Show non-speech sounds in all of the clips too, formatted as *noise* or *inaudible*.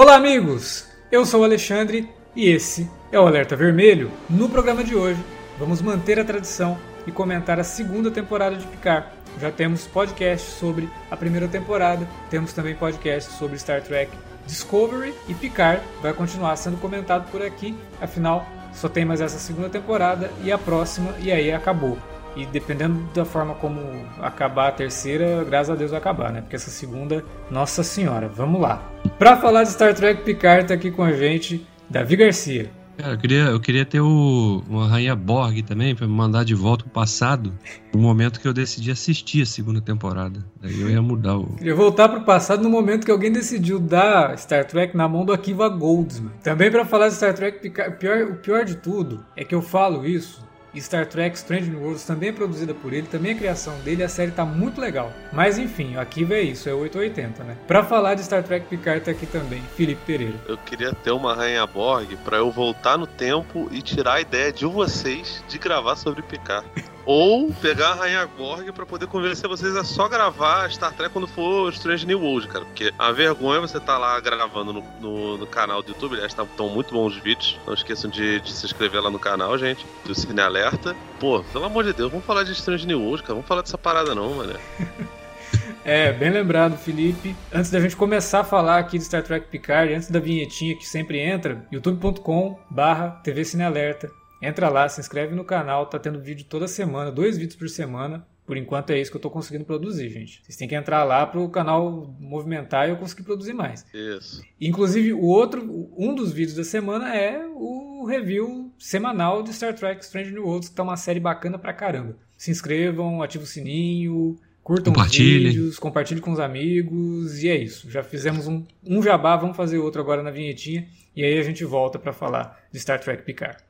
Olá, amigos! Eu sou o Alexandre e esse é o Alerta Vermelho. No programa de hoje, vamos manter a tradição e comentar a segunda temporada de Picard. Já temos podcast sobre a primeira temporada, temos também podcast sobre Star Trek Discovery e Picard vai continuar sendo comentado por aqui, afinal só tem mais essa segunda temporada e a próxima e aí acabou. E dependendo da forma como acabar a terceira, graças a Deus vai acabar, né? Porque essa segunda, nossa senhora, vamos lá. Pra falar de Star Trek Picard, tá aqui com a gente Davi Garcia. Cara, eu queria, eu queria ter o, uma Rainha Borg também, pra me mandar de volta pro passado, no momento que eu decidi assistir a segunda temporada. Aí eu ia mudar o. Queria voltar pro passado no momento que alguém decidiu dar Star Trek na mão do Akiva Goldsman. Também para falar de Star Trek Picard, pior, o pior de tudo é que eu falo isso Star Trek Strange New Worlds também é produzida por ele, também é criação dele, a série tá muito legal. Mas enfim, aqui é isso, é 880, né? Pra falar de Star Trek Picard tá aqui também, Felipe Pereira. Eu queria ter uma Rainha Borg pra eu voltar no tempo e tirar a ideia de vocês de gravar sobre Picard. *laughs* Ou pegar a Rainha Borg pra poder convencer vocês a só gravar Star Trek quando for Strange New World, cara. Porque a vergonha é você tá lá gravando no, no, no canal do YouTube. Aliás, estão tá, muito bons os vídeos. Não esqueçam de, de, se inscrever lá no canal, gente. Do Cine Alerta. Pô, pelo amor de Deus, vamos falar de Strange New World, cara. Vamos falar dessa parada não, mano. *laughs* É, bem lembrado, Felipe. Antes da gente começar a falar aqui de Star Trek Picard, antes da vinhetinha que sempre entra, youtube.com barra TV Cine Alerta. Entra lá, se inscreve no canal, tá tendo vídeo toda semana, dois vídeos por semana. Por enquanto é isso que eu tô conseguindo produzir, gente. Vocês têm que entrar lá pro canal movimentar e eu conseguir produzir mais. Isso. Inclusive, o outro, um dos vídeos da semana é o review semanal de Star Trek Strange New Worlds, que tá uma série bacana pra caramba. Se inscrevam, ativem o sininho, curtam os vídeos, compartilhem com os amigos e é isso. Já fizemos um, um jabá, vamos fazer outro agora na vinhetinha e aí a gente volta para falar de Star Trek Picard.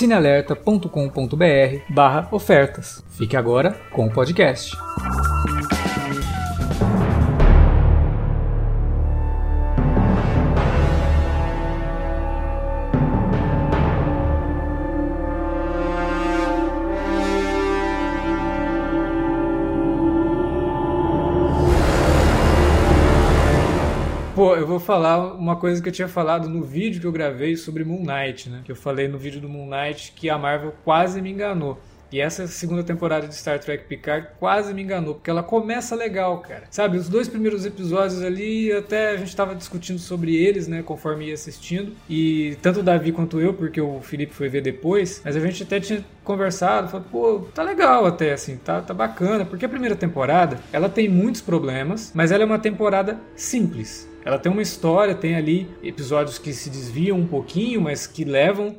cinealerta.com.br/ofertas. Fique agora com o podcast. Eu vou falar uma coisa que eu tinha falado no vídeo que eu gravei sobre Moon Knight, né? Que eu falei no vídeo do Moon Knight que a Marvel quase me enganou. E essa segunda temporada de Star Trek Picard quase me enganou, porque ela começa legal, cara. Sabe, os dois primeiros episódios ali, até a gente estava discutindo sobre eles, né, conforme ia assistindo. E tanto o Davi quanto eu, porque o Felipe foi ver depois, mas a gente até tinha conversado, falou, pô, tá legal até, assim, tá, tá bacana. Porque a primeira temporada, ela tem muitos problemas, mas ela é uma temporada simples. Ela tem uma história, tem ali episódios que se desviam um pouquinho, mas que levam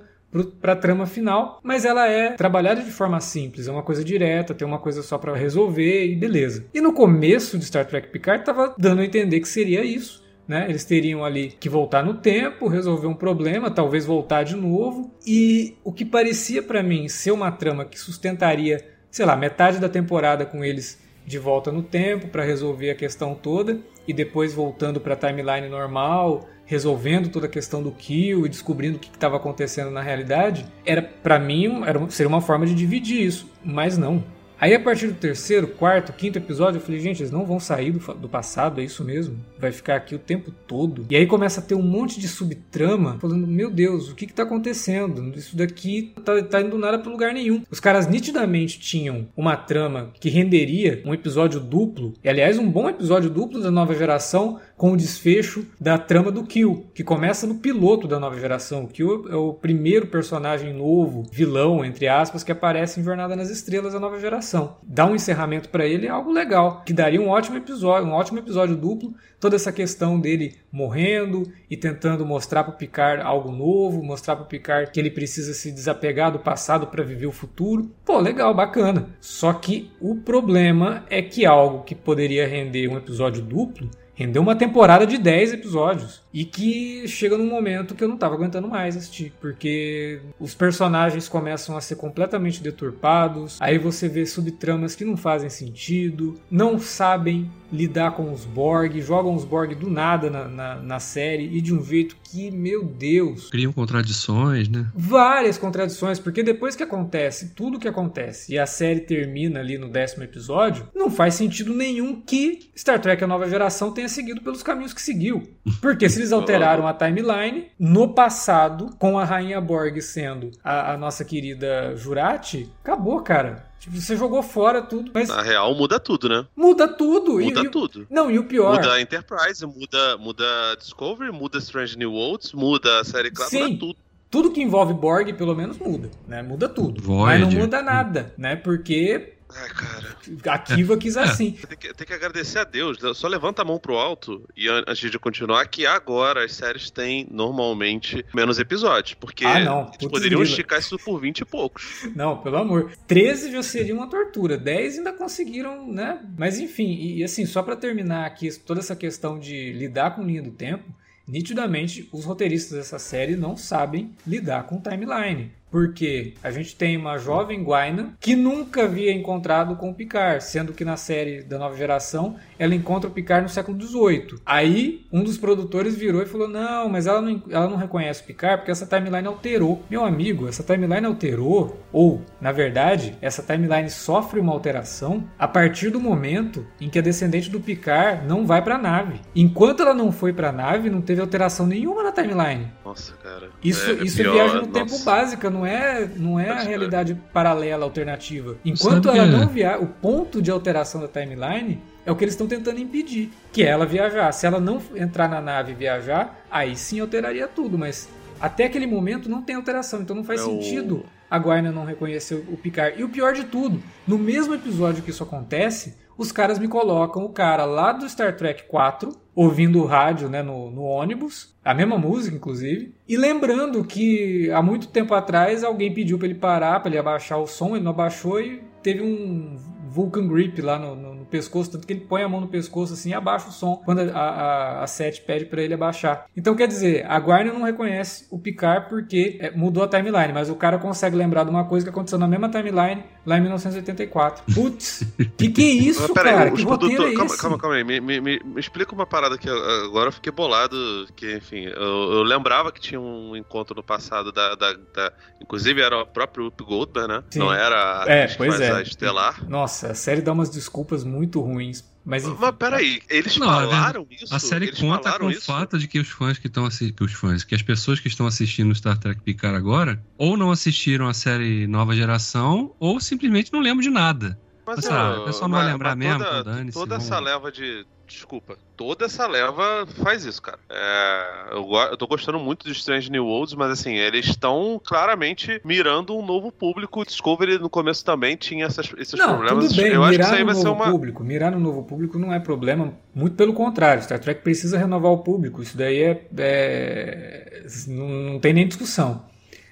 para a trama final, mas ela é trabalhada de forma simples, é uma coisa direta, tem uma coisa só para resolver e beleza. E no começo de Star Trek Picard estava dando a entender que seria isso. Né? Eles teriam ali que voltar no tempo, resolver um problema, talvez voltar de novo. E o que parecia para mim ser uma trama que sustentaria, sei lá, metade da temporada com eles de volta no tempo para resolver a questão toda e depois voltando para a timeline normal, resolvendo toda a questão do kill e descobrindo o que estava acontecendo na realidade, era para mim era, seria uma forma de dividir isso, mas não. Aí a partir do terceiro, quarto, quinto episódio, eu falei, gente, eles não vão sair do, do, passado, é isso mesmo? Vai ficar aqui o tempo todo. E aí começa a ter um monte de subtrama, falando, meu Deus, o que que tá acontecendo? Isso daqui tá, tá indo nada para lugar nenhum. Os caras nitidamente tinham uma trama que renderia um episódio duplo, e aliás, um bom episódio duplo da nova geração, com o desfecho da trama do Kill, que começa no piloto da nova geração. O Kill é o primeiro personagem novo, vilão, entre aspas, que aparece em Jornada nas Estrelas da nova geração. Dar um encerramento para ele é algo legal, que daria um ótimo episódio, um ótimo episódio duplo, toda essa questão dele morrendo e tentando mostrar para o Picard algo novo, mostrar para o Picard que ele precisa se desapegar do passado para viver o futuro. Pô, legal, bacana. Só que o problema é que algo que poderia render um episódio duplo rendeu uma temporada de 10 episódios. E que chega num momento que eu não tava aguentando mais assistir, porque os personagens começam a ser completamente deturpados, aí você vê subtramas que não fazem sentido, não sabem lidar com os Borg, jogam os Borg do nada na, na, na, série e de um jeito que, meu Deus. Criam contradições, né? Várias contradições, porque depois que acontece tudo que acontece e a série termina ali no décimo episódio, não faz sentido nenhum que Star Trek A Nova Geração tenha seguido pelos caminhos que seguiu. Porque se eles *laughs* alteraram a timeline no passado, com a Rainha Borg sendo a, a nossa querida Jurati, acabou, cara. Tipo, você jogou fora tudo. Mas... Na real, muda tudo, né? Muda tudo. Muda e, tudo. Não, e o pior. Muda a Enterprise, muda, muda Discovery, muda Strange New Worlds, muda a série clássica, muda tudo. Tudo que envolve Borg, pelo menos, muda, né? Muda tudo. Void. Mas não muda nada, né? Porque Ai, cara. A Kiva quis assim. *laughs* Tem que, tem que, agradecer a Deus. Só levanta a mão pro alto e antes de continuar, que agora as séries têm normalmente menos episódios. Porque ah, não. eles poderiam esticar isso por 20 e poucos. Não, pelo amor. 13 já seria uma tortura. 10 ainda conseguiram, né? Mas enfim, e, e assim, só para terminar aqui toda essa questão de lidar com linha do tempo, nitidamente os roteiristas dessa série não sabem lidar com timeline. Porque a gente tem uma jovem Guaina que nunca havia encontrado com o Picard, sendo que na série da nova geração ela encontra o Picard no século XVIII. Aí um dos produtores virou e falou: Não, mas ela não, ela não reconhece o Picard porque essa timeline alterou. Meu amigo, essa timeline alterou, ou na verdade, essa timeline sofre uma alteração a partir do momento em que a descendente do Picard não vai para a nave. Enquanto ela não foi para a nave, não teve alteração nenhuma na timeline. Nossa, cara. Isso é, isso é viagem no nossa. tempo básica, não é, não é a realidade paralela alternativa. Enquanto ela não viaja, o ponto de alteração da timeline é o que eles estão tentando impedir, que é ela viajar. Se ela não entrar na nave e viajar, aí sim alteraria tudo, mas até aquele momento não tem alteração, então não faz é sentido o... a Guaina não reconhecer o Picard. E o pior de tudo, no mesmo episódio que isso acontece, os caras me colocam o cara lá do Star Trek 4, ouvindo o rádio né, no, no ônibus, a mesma música, inclusive, e lembrando que há muito tempo atrás alguém pediu para ele parar, para ele abaixar o som, ele não abaixou e teve um Vulcan Grip lá no, no, no, pescoço, tanto que ele põe a mão no pescoço assim e abaixa o som quando a, a, a Sete pede para ele abaixar. Então quer dizer, a Guarna não reconhece o Picard porque é, mudou a timeline, mas o cara consegue lembrar de uma coisa que aconteceu na mesma timeline lá em 1984. Putz, que que é isso, mas, cara? Aí, que roteiro é calma, calma, calma aí, me, me, me, explica uma parada que agora eu fiquei bolado, que enfim, eu, eu, lembrava que tinha um encontro no passado da, da, da inclusive era o próprio Up Goldberg, né? Sim. Não era a é, pois é. a Estelar. Nossa, a série dá umas desculpas muito ruins. Mas, enfim, mas peraí, eles não, falaram isso? A série eles conta com o fato de que os fãs que estão que os fãs, que as pessoas que estão assistindo Star Trek Picard agora, ou não assistiram a série Nova Geração, ou simplesmente não lembram de nada. Mas, mas sabe, é só não vai lembrar mesmo. Toda, toda essa leva de, desculpa, toda essa leva faz isso, cara. É, eu, eu tô gostando muito de Strange New Worlds, mas assim, eles estão claramente mirando um novo público. O Discovery no começo também tinha essas, esses não, problemas. Tudo bem, eu acho que isso aí vai ser uma. Público, mirar no novo público não é problema, muito pelo contrário. Star Trek precisa renovar o público. Isso daí é. é não, não tem nem discussão.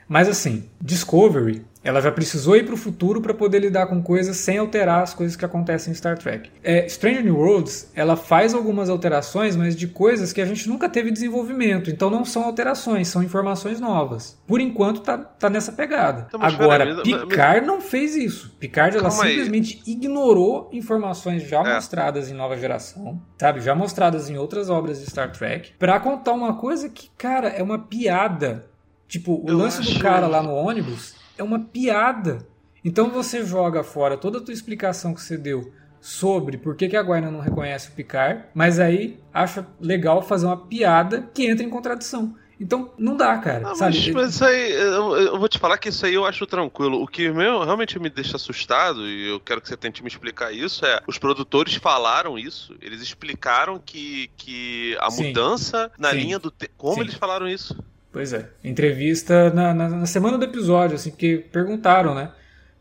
Mas assim, Discovery ela já precisou ir para o futuro para poder lidar com coisas sem alterar as coisas que acontecem em Star Trek. É, Stranger New Worlds, ela faz algumas alterações, mas de coisas que a gente nunca teve desenvolvimento. Então não são alterações, são informações novas. Por enquanto tá, tá nessa pegada. Então, Agora, pera, Picard não fez isso. Picard ela simplesmente aí. ignorou informações já é. mostradas em Nova Geração, sabe? Já mostradas em outras obras de Star Trek, para contar uma coisa que, cara, é uma piada. Tipo, o Eu lance acho... do cara lá no ônibus é uma piada. Então você joga fora toda a tua explicação que você deu sobre por que, que a Guaina não reconhece o Picard, mas aí acha legal fazer uma piada que entra em contradição. Então, não dá, cara. Ah, sabe? mas, mas isso aí, eu, eu vou te falar que isso aí eu acho tranquilo. O que meu, realmente me deixa assustado, e eu quero que você tente me explicar isso, é os produtores falaram isso. Eles explicaram que, que a Sim. mudança na Sim. linha do tempo. Como Sim. eles falaram isso? Pois é. Entrevista na, na, na semana do episódio, assim, porque perguntaram, né?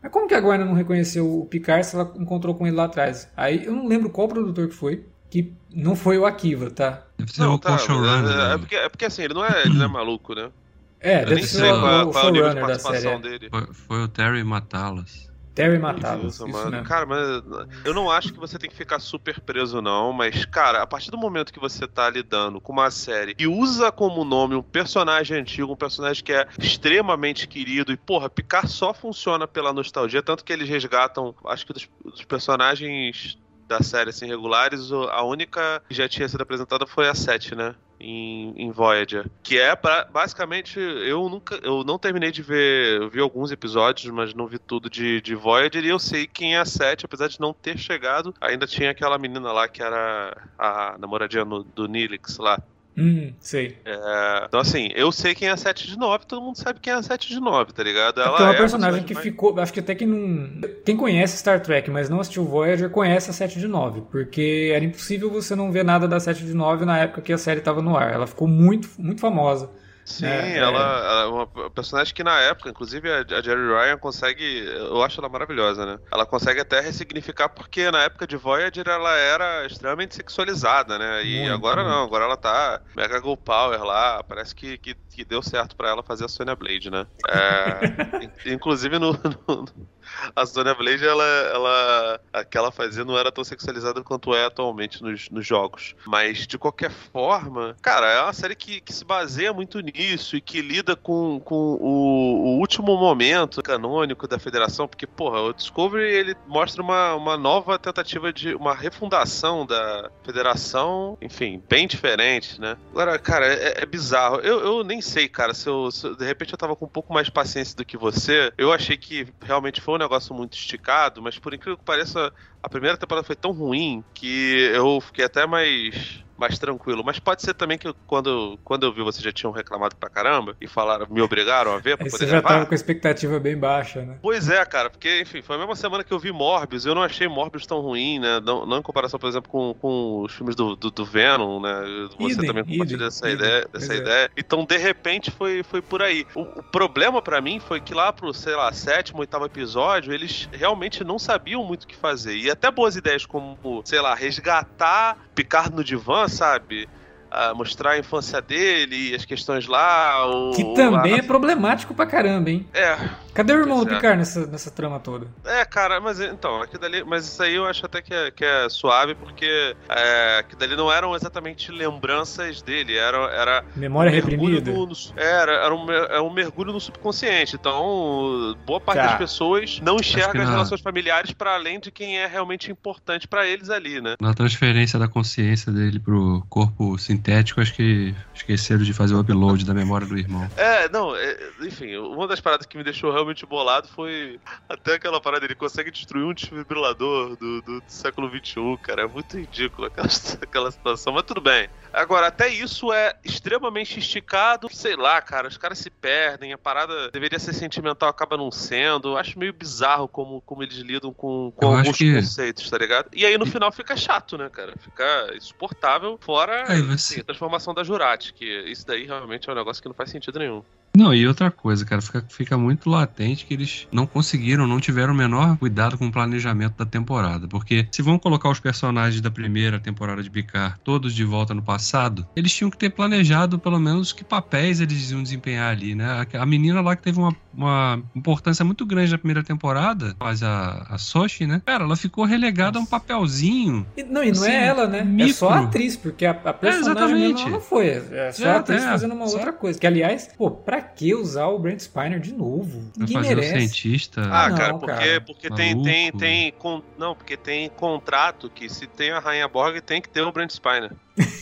Mas como que a Guarna não reconheceu o Picard se ela encontrou com ele lá atrás? Aí eu não lembro qual produtor que foi, que não foi o Akiva, tá? Deve ser o tá, co-showrunner. é, é, né? porque, é porque assim, ele não é, ele não é *clears throat* maluco, né? É, Eu deve ser o, qual, é- o qual é o showrunner da série. é. dele. Foi, foi o Terry Matalas. Terry Isso, isso mano. mesmo. Cara, mas eu não acho que você tem que ficar super preso, não. Mas, cara, a partir do momento que você tá lidando com uma série e usa como nome um personagem antigo, um personagem que é extremamente querido, e, porra, Picard só funciona pela nostalgia, tanto que eles resgatam, acho que dos, dos personagens da série assim, regulares, a única que já tinha sido apresentada foi a 7, né? Em, em Voyager. Que é pra- basicamente. Eu nunca. Eu não terminei de ver. Eu vi alguns episódios, mas não vi tudo de, de Voyager. E eu sei quem é a 7, apesar de não ter chegado. Ainda tinha aquela menina lá que era a namoradinha no- do Nilix lá. Hum, sei. É, então, assim, eu sei quem é a 7 de 9, todo mundo sabe quem é a 7 de 9, tá ligado? É Ela porque é uma a personagem que mais- ficou. Acho que até quem não. Quem conhece Star Trek, mas não assistiu Voyager, conhece a 7 de 9. Porque era impossível você não ver nada da 7 de 9 na época que a série estava no ar. Ela ficou muito, muito famosa. Sim, É, ela, ela é uma personagem que na época, inclusive a, Jerry Ryan consegue, eu acho ela maravilhosa, né? Ela consegue até ressignificar porque na época de Voyager ela era extremamente sexualizada, né? E Muito, agora muito. não, agora ela tá mega go power lá, parece que, que, que deu certo pra ela fazer a Sonya Blade, né? É, *laughs* in- inclusive no, no- a Sonya Blade, ela, ela, a que ela fazia não era tão sexualizada quanto é atualmente nos, nos jogos. Mas, de qualquer forma, cara, é uma série que, que se baseia muito nisso e que lida com, com o, o último momento canônico da federação, porque, porra, o Discovery, ele mostra uma, uma nova tentativa de uma refundação da federação, enfim, bem diferente, né? Agora, cara, é, é bizarro. Eu, eu nem sei, cara, se, eu, se de repente eu tava com um pouco mais paciência do que você. Eu achei que realmente foi um negócio muito esticado, mas por incrível que pareça, a primeira temporada foi tão ruim que eu fiquei até mais mais tranquilo. Mas pode ser também que quando, quando eu vi vocês já tinham reclamado pra caramba e falaram, me obrigaram a ver pra Aí poder você já gravar. tava com a expectativa bem baixa, né? Pois é, cara, porque, enfim, foi a mesma semana que eu vi Morbius, eu não achei Morbius tão ruim, né? Não, não em comparação, por exemplo, com, com os filmes do, do, do Venom, né? Você Idem, também compartilha idem, essa, idem. ideia, Pois essa é. ideia. Então, de repente, foi, foi por aí. O, o problema pra mim foi que lá pro, sei lá, sétimo, oitavo episódio, eles realmente não sabiam muito o que fazer. E até boas ideias como, sei lá, resgatar Picard no divã, sabe? Ah, mostrar a infância dele, as questões lá. O, Que também a- é problemático pra caramba, hein? É, Cadê o irmão do. Picard nessa, nessa trama toda? É, cara, mas então, aqui dali, mas isso aí eu acho até que é, que é suave, porque é, que dali não eram exatamente lembranças dele, era, era Memória um reprimida? no, no- era, era um, é um mergulho no subconsciente. Então, boa parte Tá. das pessoas não enxerga as na- relações familiares para além de quem é realmente importante para eles ali, né? Na transferência da consciência dele pro corpo sintético, acho que esqueceram de fazer o upload da memória do irmão. É, não, é, enfim, uma das paradas que me deixou realmente bolado foi até aquela parada, ele consegue destruir um desfibrilador do, do, do século XXI, cara, é muito ridículo aquela, *laughs* aquela situação, mas tudo bem. Agora, até isso é extremamente esticado, sei lá, cara, os caras se perdem, a parada deveria ser sentimental, acaba não sendo, eu acho meio bizarro como, como eles lidam com, com Eu alguns que- conceitos, tá ligado? E aí no final fica chato, né, cara, fica insuportável, fora Aí você- a transformação da Jurati, que isso daí realmente é um negócio que não faz sentido nenhum. Não, e outra coisa, cara, fica, fica muito latente que eles não conseguiram, não tiveram o menor cuidado com o planejamento da temporada. Porque se vão colocar os personagens da primeira temporada de Picard todos de volta no passado, eles tinham que ter planejado pelo menos que papéis eles iam desempenhar ali, né? A, a menina lá que teve uma, uma importância muito grande na primeira temporada, faz a, a Sochi, né? Cara, ela ficou relegada a um papelzinho. E- não, e não Assim, é ela, né? É micro. só a atriz, porque a, a personagem exatamente. mesmo ela não foi. É só É, a atriz é, fazendo uma outra coisa. Que, aliás, pô, pra que usar o Brent Spiner de novo? Ninguém fazer o merece. cientista. Ah, não, cara, porque, cara. porque tem, tem, tem. con- Não, porque tem contrato que se tem a Rainha Borg tem que ter o Brent Spiner. *laughs*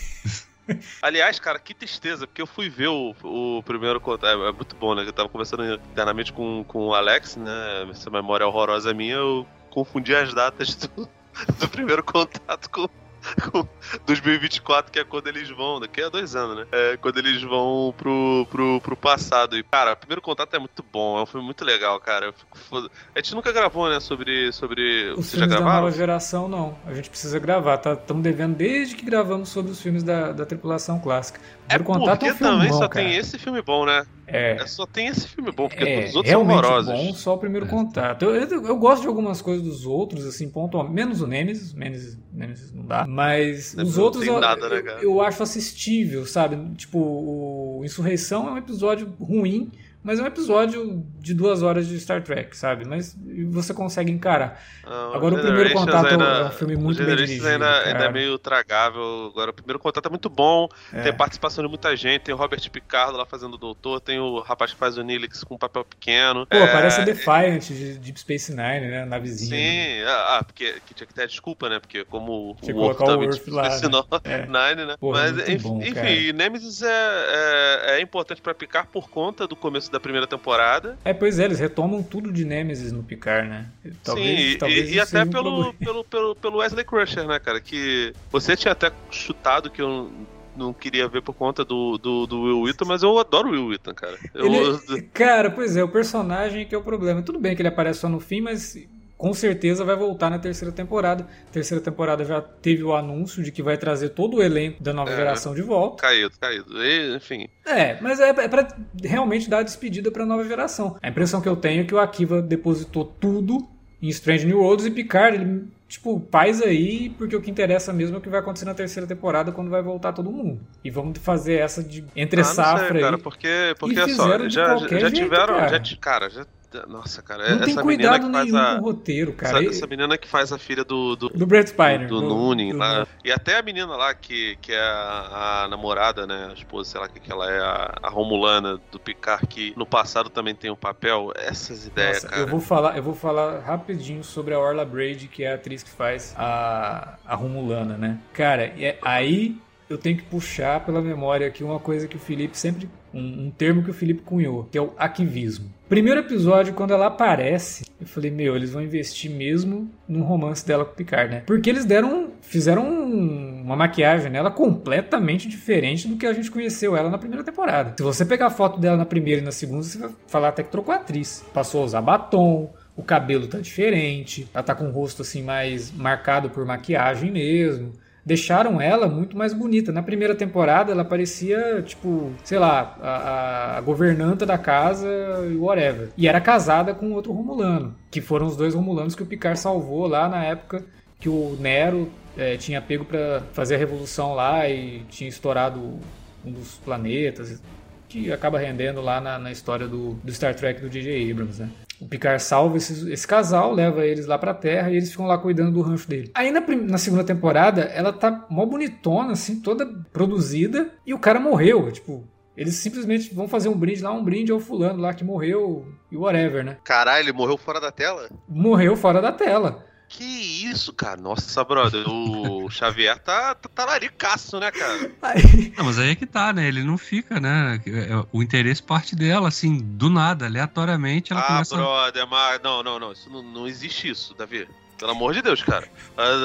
Aliás, cara, que tristeza, porque eu fui ver o, o primeiro contato. É, é muito bom, né? Eu tava conversando internamente com, com o Alex, né? Essa memória horrorosa minha, eu confundi as datas do, *laughs* do primeiro contato com, *laughs* 2024, que é quando eles vão, daqui a dois anos, né? É quando eles vão pro, pro, pro passado. E, cara, o primeiro contato é muito bom, é um filme muito legal, cara. Eu fico foda... A gente nunca gravou, né, sobre. sobre... Os Você filmes já da gravaram? nova geração, não. A gente precisa gravar, tá? Estamos devendo desde que gravamos sobre os filmes da, da tripulação clássica. É Primeiro contato porque é um filmão, também só cara. tem esse filme bom, né? É, É, só tem esse filme bom, porque é todos os outros são horrorosos. bom, só o primeiro contato. Eu, eu, eu gosto de algumas coisas dos outros, assim, pontualmente. Menos o Nemesis, Nemesis, Nemesis não dá. Mas Nemesis os não outros eu, nada, né, eu acho assistível, sabe? Tipo, o Insurreição é um episódio ruim, mas é um episódio de duas horas de Star Trek, sabe? Mas você consegue encarar. Não, Agora, o Primeiro Contato ainda, é um filme muito o bem dirigido, ainda, ainda é meio tragável. Agora, o Primeiro Contato é muito bom. É. Tem participação de muita gente. Tem o Robert Picardo lá fazendo o doutor. Tem o rapaz que faz o Nilix com um papel pequeno. Pô, É, parece a Defiant de Deep Space Nine, né? Na vizinha. Sim, ah, ah, porque que tinha que ter desculpa, né? Porque como Tinha o Worf também Worf lá, né? É. *laughs* Nine, né? Porra, Mas enfim, bom, enfim. Nemesis é, é, é importante pra picar por conta do começo da primeira temporada. É, pois é, eles retomam tudo de Nemesis no Picard, né? Talvez, Sim, e- talvez e, e até pelo, pelo, pelo, pelo Wesley Crusher, né, cara? Que você tinha até chutado que eu não queria ver por conta do, do, do Will Wheaton, mas eu adoro o Will Wheaton, cara. Eu, Ele- *laughs* Cara, pois é, o personagem que é o problema. Tudo bem que ele aparece só no fim, mas com certeza vai voltar na terceira temporada. Terceira temporada já teve o anúncio de que vai trazer todo o elenco da nova É. geração de volta. Caído, caído. E, enfim, É, mas é, é pra realmente dar a despedida pra nova geração. A impressão que eu tenho é que o Akiva depositou tudo em Strange New Worlds e Picard, ele, tipo, paz aí, porque o que interessa mesmo é o que vai acontecer na terceira temporada quando vai voltar todo mundo. E vamos fazer essa de entre ah, não safra sei, cara, aí. porque, porque é fizeram só, já, já, já tiveram, cara. já, cara, já, nossa, cara, Não essa menina que faz nenhum a, com o roteiro, cara. essa, essa menina que faz a filha do, do, do Brett Spiner. do, Noonan lá. E até a menina lá que, que é a, a namorada, né? A esposa, sei lá que, que ela é, a, a Romulana do Picard, que no passado também tem um papel. Essas ideias, Nossa, cara. eu vou falar, eu vou falar rapidinho sobre a Orla Brady, que é a atriz que faz a, a Romulana, né? Cara, é, aí eu tenho que puxar pela memória aqui uma coisa que o Felipe sempre. Um, um termo que o Felipe cunhou, que é o aquivismo. Primeiro episódio, quando ela aparece, eu falei, meu, eles vão investir mesmo num romance dela com o Picard, né? Porque eles deram. fizeram um- uma maquiagem nela completamente diferente do que a gente conheceu ela na primeira temporada. Se você pegar a foto dela na primeira e na segunda, você vai falar até que trocou a atriz. Passou a usar batom, o cabelo tá diferente, ela tá com o rosto assim mais marcado por maquiagem mesmo. Deixaram ela muito mais bonita. Na primeira temporada ela parecia, tipo, sei lá, a, a governanta da casa e whatever. E era casada com outro Romulano, que foram os dois Romulanos que o Picard salvou lá na época que o Nero eh, tinha pego pra fazer a revolução lá e tinha estourado um dos planetas, que acaba rendendo lá na, na história do, do Star Trek do J.J. Abrams, né? O Picard salva esse, esse casal, leva eles lá pra Terra e eles ficam lá cuidando do rancho dele. Aí na, na segunda temporada, ela tá mó bonitona, assim, toda produzida, e o cara morreu. Tipo, eles simplesmente vão fazer um brinde lá, um brinde ao fulano lá que morreu e whatever, né? Caralho, ele morreu fora da tela? Morreu fora da tela. Que isso, cara? Nossa, brother, o Xavier tá, tá talaricaço, né, cara? Aí, Não, mas aí é que tá, né? Ele não fica, né? É, O interesse parte dela, assim, do nada, aleatoriamente, ela ah, começa. brother, mas não, não, não, isso não, não existe isso, Davi. Pelo amor de Deus, cara.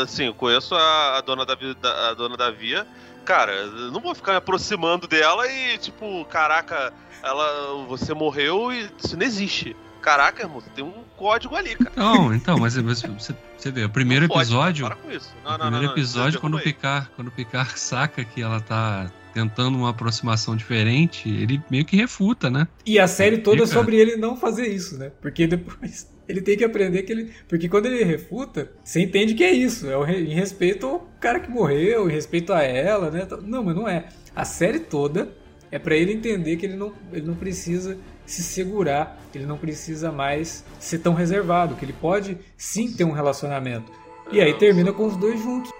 Assim, eu conheço a, a dona da Vi- da- a dona da Via. Cara, eu não vou ficar me aproximando dela e tipo, caraca, ela você morreu e isso não existe. Caraca, irmão, tem um código ali, cara. Não, então, mas, mas você, você vê, o primeiro Não pode, episódio. Para com isso. Não, o não, primeiro não, não, episódio, quando o. Picard, quando o Picard *laughs* saca que ela tá tentando uma aproximação diferente, ele meio que refuta, né? E a série toda é sobre ele não fazer isso, né? Porque depois *laughs* ele tem que aprender que ele. Porque quando ele refuta, você entende que é isso. É o re- em respeito ao cara que morreu, em respeito a ela, né? Não, mas não é. A série toda é pra ele entender que ele não, ele não precisa se segurar, ele não precisa mais ser tão reservado, que ele pode sim ter um relacionamento. E aí termina com os dois juntos.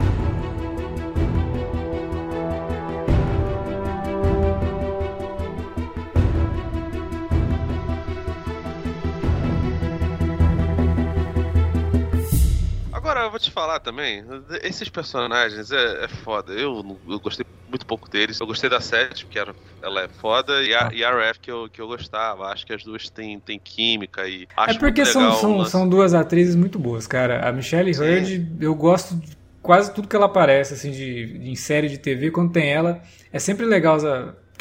Vou te falar também, esses personagens é, é foda. Eu, eu gostei muito pouco deles. Eu gostei da Seth, porque era, ela é foda, e a, e a Ref que eu, que eu gostava. Acho que as duas têm, têm química e acho é porque são, legal são, são duas atrizes muito boas, cara. A Michelle. Hurd, eu gosto quase tudo que ela aparece, assim, de, em série de TV, quando tem ela, é sempre legal.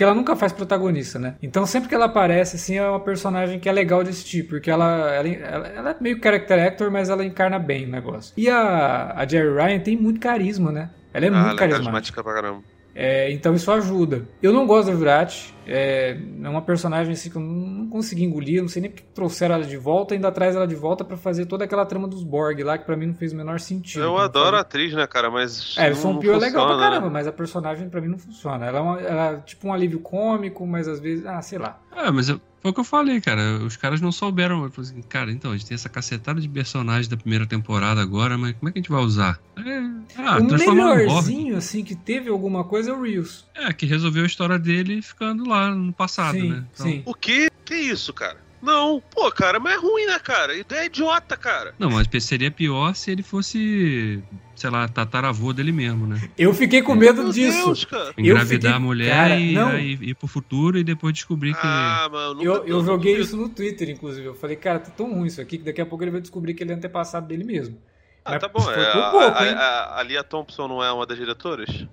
Porque ela nunca faz protagonista, né? Então sempre que ela aparece, assim, é uma personagem que é legal de assistir, porque ela, ela, ela, ela é meio character actor, mas ela encarna bem o negócio. E a, a Jerry Ryan tem muito carisma, né? Ela é ah, muito ela é carismática. pra caramba. É, então isso ajuda. Eu não gosto da Jurati. É, é uma personagem assim que eu não consegui engolir. Eu não sei nem porque trouxeram ela de volta. Ainda traz ela de volta para fazer toda aquela trama dos Borg lá, que para mim não fez o menor sentido. Eu adoro a atriz, né, cara? Mas. É, o Son Pio é legal pra caramba, né? mas a personagem para mim não funciona. Ela é, uma, ela é tipo um alívio cômico, mas às vezes. Ah, sei lá. É, mas eu, foi o que eu falei, cara. Os caras não souberam. Assim, cara, então, a gente tem essa cacetada de personagens da primeira temporada agora, mas como é que a gente vai usar? É, ah, o melhorzinho, assim, que teve alguma coisa é o Reels. É, que resolveu a história dele ficando lá no passado, sim, né? Então... Sim. O que? Que isso, cara? Não, pô, cara, mas é ruim, né, cara? Ideia é idiota, cara. Não, mas seria pior se ele fosse, sei lá, tataravô dele mesmo, né? Eu fiquei com medo Meu disso. Deus, cara. Engravidar fiquei... a mulher cara, e aí, ir pro futuro e depois descobrir que. Ah, mano, eu, eu joguei isso no Twitter, inclusive. Eu falei, cara, tá tão ruim isso aqui que daqui a pouco ele vai descobrir que ele é antepassado dele mesmo. Ah, mas tá bom. É, pouco, a, a, a Lia Thompson não é uma das diretoras?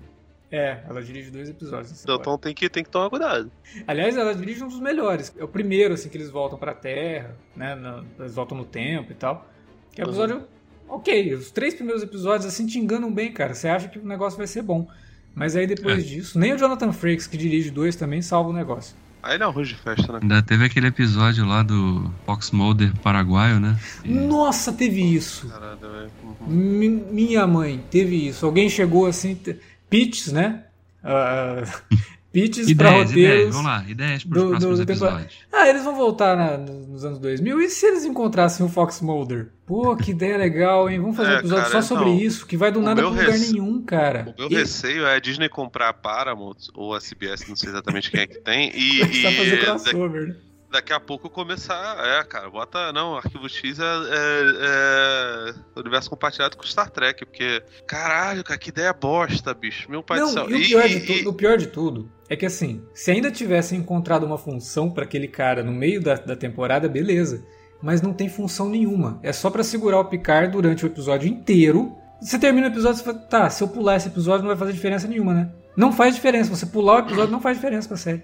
É, ela dirige dois episódios. Então tem que, tem que tomar cuidado. Aliás, ela dirige um dos melhores. É o primeiro, assim, que eles voltam pra Terra, né? eles voltam no tempo e tal. Que é o episódio. Uhum. Ok, os três primeiros episódios, assim, te enganam bem, cara. Você acha que o negócio vai ser bom. Mas aí depois é. disso, nem o Jonathan Frakes, que dirige dois, também salva o negócio. Aí não é arroz de festa, né? Ainda teve aquele episódio lá do Fox Mulder paraguaio, né? E... Nossa, teve isso. Caralho, uhum. Minha mãe, teve isso. Alguém chegou assim pitches, né? Uh, pitches para roteiros. Ideias, vamos lá, ideias para os do, próximos do, episódios. Ah, eles vão voltar na, nos anos 2000. E se eles encontrassem o Fox Mulder? Pô, que ideia legal, hein? Vamos fazer é, um episódio cara, só sobre então, isso, que vai do nada pra lugar rece... nenhum, cara. O meu e... receio é a Disney comprar a Paramount ou a CBS, não sei exatamente quem é que tem, e... *laughs* Começar e... fazer crossover, né? daqui a pouco começar. É, cara, bota. Não, Arquivo X é, é, é, universo compartilhado com Star Trek, porque. Caralho, cara, que ideia bosta, bicho. Meu pai não, do céu. E o, pior e, de e... o pior de tudo é que assim, se ainda tivesse encontrado uma função para aquele cara no meio da, da temporada, beleza. Mas não tem função nenhuma. É só para segurar o Picard durante o episódio inteiro. Você termina o episódio e fala, tá, se eu pular esse episódio não vai fazer diferença nenhuma, né? Não faz diferença. Você pular o episódio não faz diferença pra série.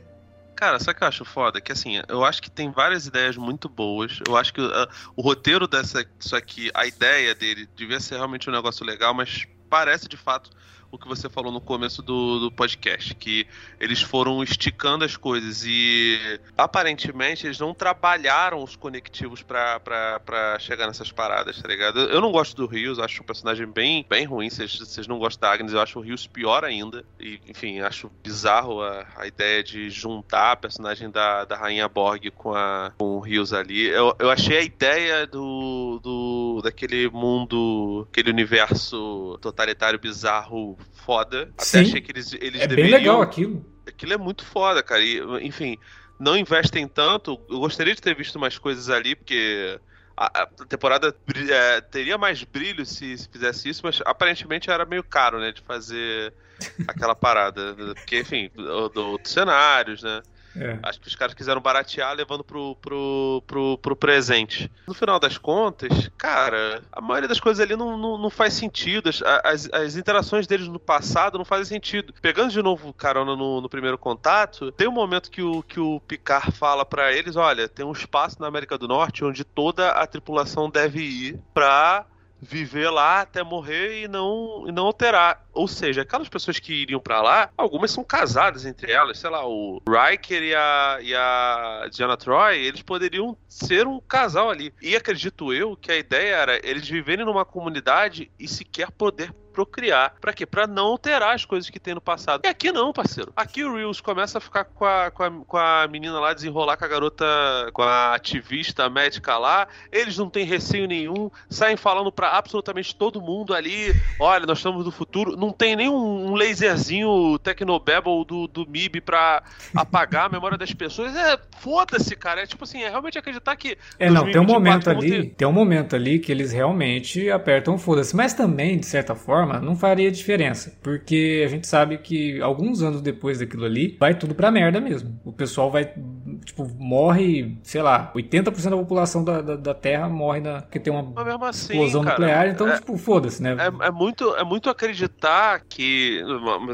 Cara, o que eu acho foda? Que assim, eu acho que tem várias ideias muito boas. Eu acho que uh, o roteiro dessa, disso aqui, a ideia dele, devia ser realmente um negócio legal, mas parece de fato o que você falou no começo do, do podcast, que eles foram esticando as coisas e aparentemente eles não trabalharam os conectivos para chegar nessas paradas, tá ligado? Eu não gosto do Rios, acho um personagem bem, bem ruim. Vocês não gostam da Agnes, eu acho o Rios pior ainda. E, enfim, acho bizarro a, a ideia de juntar a personagem da, da Rainha Borg com, a, com o Rios ali. Eu, eu achei a ideia do, do daquele mundo, aquele universo totalitário bizarro foda. Até Sim, achei que eles, eles é deveriam... bem legal aquilo. Aquilo é muito foda, cara. E, enfim, não investem tanto. Eu gostaria de ter visto mais coisas ali, porque a, a temporada é, teria mais brilho se, se, fizesse isso, mas aparentemente era meio caro, né, de fazer *laughs* aquela parada. Porque, enfim, outros cenários, né? É. Acho que os caras quiseram baratear levando pro, pro, pro, pro, presente. No final das contas, cara, a maioria das coisas ali não, não, não faz sentido. As, as, interações deles no passado não fazem sentido. Pegando de novo carona no, no primeiro contato, tem um momento que o, que o Picard fala para eles: olha, tem um espaço na América do Norte onde toda a tripulação deve ir pra viver lá até morrer e não, e não alterar. Ou seja, aquelas pessoas que iriam para lá, algumas são casadas entre elas, sei lá, o Riker e a, e a Diana Troy, eles poderiam ser um casal ali. E acredito eu que a ideia era eles viverem numa comunidade e sequer poder procriar. Pra quê? Pra não alterar as coisas que tem no passado. E aqui não, parceiro. Aqui o Reels começa a ficar com a, com a, com a menina lá, desenrolar com a garota, com a ativista médica lá. Eles não têm receio nenhum, saem falando pra absolutamente todo mundo ali: olha, nós estamos no futuro. Não tem nem um, um laserzinho Tecnobabble do, do MIB pra apagar a memória das pessoas. É, foda-se, cara. É tipo assim, é realmente acreditar que. É, não, tem um momento ali. Ter... Tem um momento ali que eles realmente apertam foda-se. Mas também, de certa forma, forma, não faria diferença, porque a gente sabe que alguns anos depois daquilo ali, vai tudo pra merda mesmo. O pessoal vai. Tipo morre, sei lá, 80% da população da, da, da, Terra morre na, porque tem uma assim, explosão cara, nuclear, então, é, tipo, foda-se, né? É, é, muito, é muito acreditar que.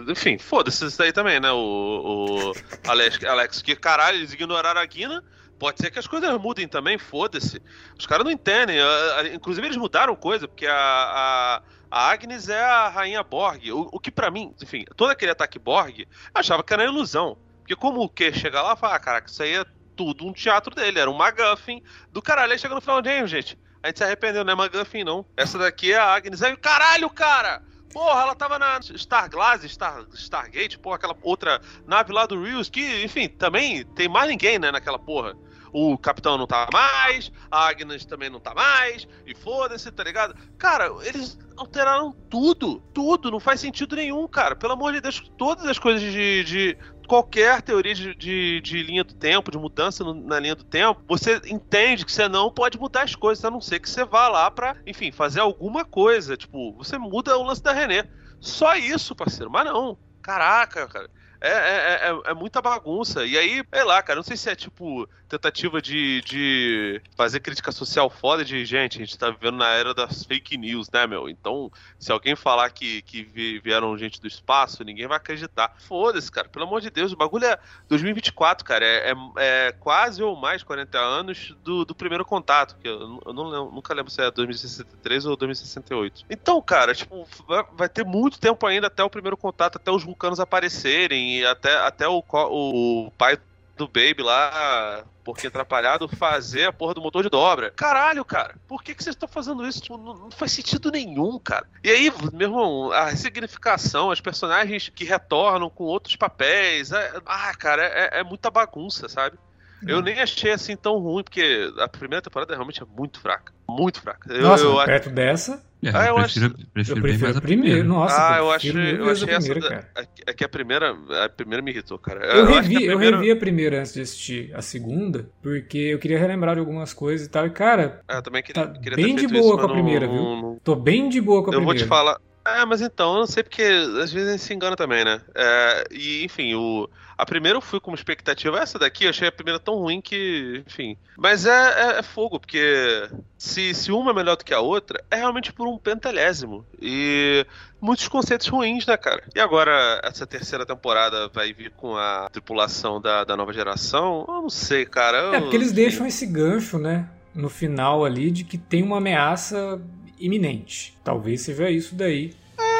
Enfim, foda-se isso daí também, né? O, o Alex, Alex, que caralho, eles ignoraram a Guina. Pode ser que as coisas mudem também, foda-se. Os caras não entendem. Inclusive, eles mudaram coisa, porque a, a, a Agnes é a rainha Borg. O, o que para mim, enfim, todo aquele ataque Borg, eu achava que era ilusão. Porque como o que chega lá e fala, ah, caraca, isso aí é tudo um teatro dele, era um McGuffin do caralho. Aí chega no final, de gente, a gente se arrependeu, não é McGuffin não. Essa daqui é a Agnes. Aí, caralho, cara! Porra, ela tava na Starglass, Star, Stargate, porra, aquela outra nave lá do Rios, que, enfim, também tem mais ninguém, né, naquela porra o capitão não tá mais, a Agnes também não tá mais, e foda-se, tá ligado? Cara, eles alteraram tudo, tudo, não faz sentido nenhum, cara. Pelo amor de Deus, todas as coisas de, de qualquer teoria de, de, de, linha do tempo, de mudança no, na linha do tempo, você entende que você não pode mudar as coisas, a não ser que você vá lá pra, enfim, fazer alguma coisa. Tipo, você muda o lance da René. Só isso, parceiro, mas não. Caraca, cara. É, é, é, é, muita bagunça. E aí, sei lá, cara, não sei se é tipo tentativa de, de fazer crítica social foda de gente. A gente tá vivendo na era das fake news, né, meu? Então, se alguém falar que, que vieram gente do espaço, ninguém vai acreditar. Foda-se, cara, pelo amor de Deus, o bagulho é 2024, cara. É, é, é quase ou mais 40 anos do, do primeiro contato. Que eu, eu não nunca lembro se é 2063 ou 2068. Então, cara, tipo, vai, ter muito tempo ainda até o primeiro contato, até os vulcanos aparecerem e até, até o, o pai do Baby lá, porque atrapalhado, fazer a porra do motor de dobra. Caralho, cara, por que, que vocês estão fazendo isso? Tipo, não, não, faz sentido nenhum, cara. E aí, meu irmão, a significação, as personagens que retornam com outros papéis. É, ah, cara, é, é muita bagunça, sabe? Eu nem achei assim tão ruim, porque a primeira temporada realmente é muito fraca. Muito fraca. Nossa, eu, perto dessa. É, ah, eu, prefiro, acho... prefiro, eu prefiro a primeira. Nossa, ah, eu acho, eu achei essa. Da, é que a primeira, a primeira me irritou, cara. Eu, eu revi, primeira... eu revi a primeira antes de assistir a segunda, porque eu queria relembrar de algumas coisas e tal. E, cara, ah, também queria, tá queria bem de boa isso, com a primeira, não, viu? Não... Tô bem de boa com a eu primeira. Eu vou te falar. É, mas então, eu não sei porque às vezes a gente se engana também, né? É, e, enfim, o, a primeira eu fui com uma expectativa. Essa daqui eu achei a primeira tão ruim que, enfim. Mas é, é, é, fogo, porque se, se uma é melhor do que a outra, é realmente por um pentelésimo. E muitos conceitos ruins, né, cara? E agora, essa terceira temporada vai vir com a tripulação da, da nova geração? Eu não sei, cara. Eu, é, porque eles deixam esse gancho, né? No final ali, de que tem uma ameaça iminente. Talvez seja isso daí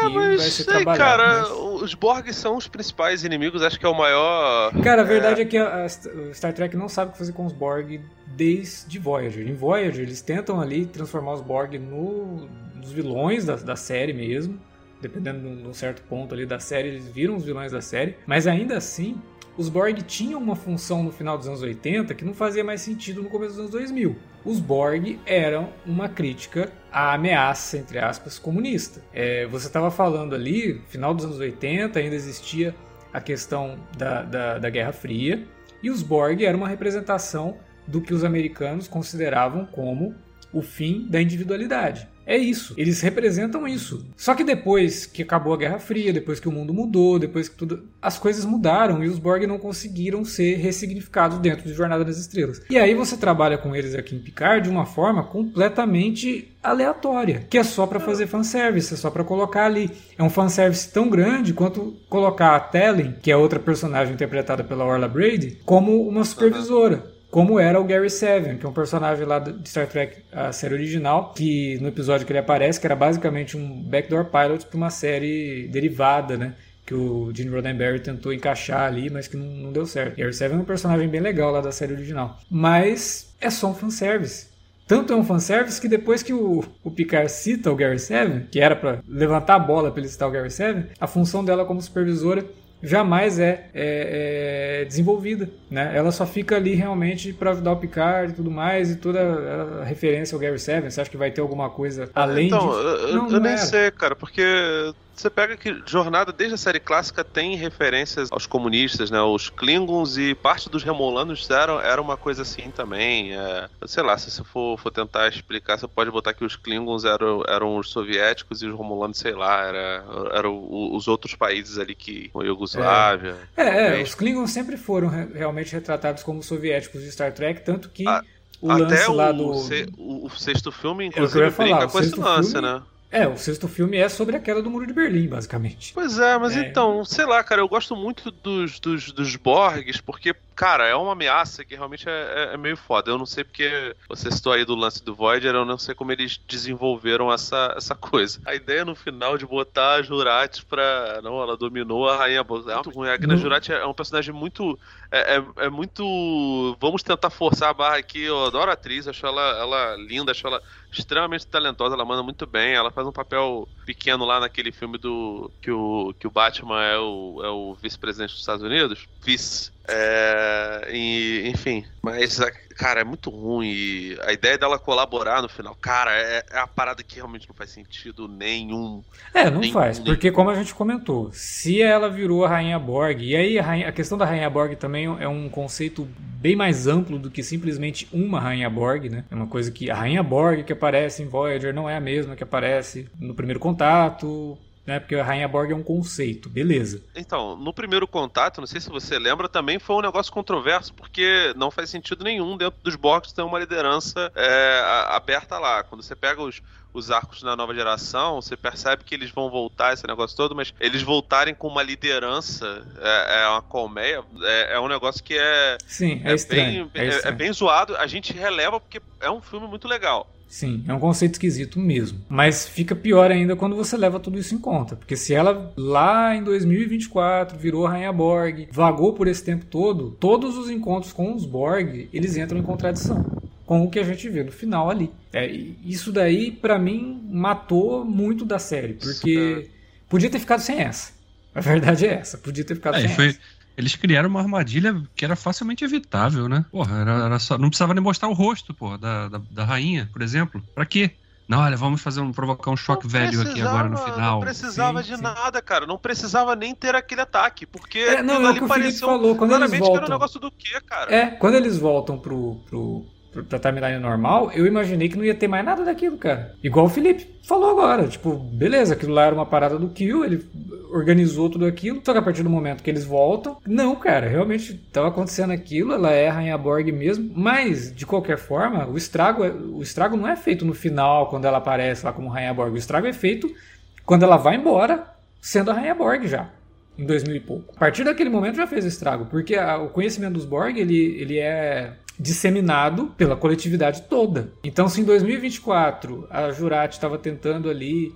é, mas vai ser sei, cara, mas... os Borg são os principais inimigos, acho que é o maior. Cara, a verdade é, é que a, a Star Trek não sabe o que fazer com os Borg desde Voyager. Em Voyager, eles tentam ali transformar os Borg no, nos vilões da, da série mesmo. Dependendo de um certo ponto ali da série, eles viram os vilões da série. Mas ainda assim, os Borg tinham uma função no final dos anos 80 que não fazia mais sentido no começo dos anos 2000. Os Borg eram uma crítica à ameaça, entre aspas, comunista. É, você estava falando ali, final dos anos 80, ainda existia a questão da, da, da Guerra Fria, e os Borg eram uma representação do que os americanos consideravam como o fim da individualidade. É isso. Eles representam isso. Só que depois que acabou a Guerra Fria, depois que o mundo mudou, depois que tudo. As coisas mudaram e os Borg não conseguiram ser ressignificados dentro de Jornada das Estrelas. E aí você trabalha com eles aqui em Picard de uma forma completamente aleatória, que é só para fazer fanservice, é só para colocar ali. É um fanservice tão grande quanto colocar a Tellen, que é outra personagem interpretada pela Orla Brady, como uma supervisora como era o Gary Seven, que é um personagem lá de Star Trek, a série original, que no episódio que ele aparece, que era basicamente um backdoor pilot para uma série derivada, né? Que o Gene Roddenberry tentou encaixar ali, mas que não, não deu certo. Gary Seven é um personagem bem legal lá da série original. Mas é só um fanservice. Tanto é um fanservice que depois que o, o Picard cita o Gary Seven, que era para levantar a bola para ele citar o Gary Seven, a função dela como supervisora jamais é, é, é, desenvolvida, né? Ela só fica ali realmente para ajudar o Picard e tudo mais e toda a referência ao Gary Seven. Você acha que vai ter alguma coisa além então, disso? Eu, não, eu não nem era. sei, cara, porque você pega que Jornada, desde a série clássica, tem referências aos comunistas, né? Os Klingons e parte dos Remolanos eram, era uma coisa assim também. É, sei lá, se você for, for tentar explicar, você pode botar que os Klingons eram, eram os soviéticos e os Romulanos, sei lá, era, eram os outros países ali que. A Iugoslávia. É, é, é os Klingons sempre foram realmente retratados como soviéticos de Star Trek, tanto que. A, o até o, lá do... se, o, sexto filme, inclusive, falar, brinca com esse lance, filme... né? É, o sexto filme é sobre a queda do Muro de Berlim, basicamente. Pois é, mas é. então, sei lá, cara, eu gosto muito dos, dos, dos Borgs, porque cara, é uma ameaça que realmente é, é, é, meio foda. Eu não sei porque você citou aí do lance do Voyager, eu não sei como eles desenvolveram essa, essa coisa. A ideia no final de botar a Jurati pra. Não, ela dominou a Rainha. É muito ruim. A Gina Jurati é um personagem muito. É, é, é, muito. Vamos tentar forçar a barra aqui. Eu adoro a atriz, acho ela, ela linda, acho ela extremamente talentosa, ela manda muito bem. Ela faz um papel pequeno lá naquele filme do. que o, que o Batman é o, é o vice-presidente dos Estados Unidos. Vice. É, e, enfim, mas, cara, é muito ruim. a ideia dela colaborar no final, cara, é, é a parada que realmente não faz sentido nenhum. É, não nenhum, faz, nenhum. porque como a gente comentou, se ela virou a Rainha Borg, e aí a, rainha, a, questão da Rainha Borg também é um conceito bem mais amplo do que simplesmente uma Rainha Borg, né? É uma coisa que a Rainha Borg que aparece em Voyager não é a mesma que aparece no primeiro contato, né? Porque a Rainha Borg é um conceito, beleza. Então, no primeiro contato, não sei se você lembra, também foi um negócio controverso, porque não faz sentido nenhum dentro dos Borgs ter uma liderança é, aberta lá. Quando você pega os, os arcos da nova geração, você percebe que eles vão voltar esse negócio todo, mas eles voltarem com uma liderança, é, é uma colmeia, é, é, um negócio que é. Sim, é, é estranho, bem, é, é, é bem zoado. A gente releva porque é um filme muito legal. Sim, é um conceito esquisito mesmo. Mas fica pior ainda quando você leva tudo isso em conta. Porque se ela lá em 2024 virou a Rainha Borg, vagou por esse tempo todo, todos os encontros com os Borg, eles entram em contradição com o que a gente vê no final ali. É, isso daí, para mim, matou muito da série. Porque podia ter ficado sem essa. A verdade é essa, podia ter ficado é, sem foi, essa. Eles criaram uma armadilha que era facilmente evitável, né? Porra, era, era só, não precisava nem mostrar o rosto, porra, da, da, da rainha, por exemplo. Pra quê? Não, olha, vamos fazer um, provocar um choque velho aqui agora no final. Não precisava sim, de sim. nada, cara. Não precisava nem ter aquele ataque. Porque é, não, é o que o Felipe falou. Quando eles voltam, que era um negócio do quê, cara? É, quando eles voltam pro, pro, pra timeline normal, eu imaginei que não ia ter mais nada daquilo, cara. Igual o Felipe falou agora. Tipo, beleza, aquilo lá era uma parada do Kill, ele organizou tudo aquilo, só que a partir do momento que eles voltam, não, cara, realmente estava acontecendo aquilo, ela é a Rainha Borg mesmo, mas de qualquer forma, o estrago, é, o estrago não é feito no final, quando ela aparece lá como Rainha Borg, o estrago é feito quando ela vai embora, sendo a Rainha Borg já em 2000 e pouco. A partir daquele momento já fez estrago, porque a, o conhecimento dos Borg ele, ele é disseminado pela coletividade toda. Então, se em 2024 a Jurati estava tentando ali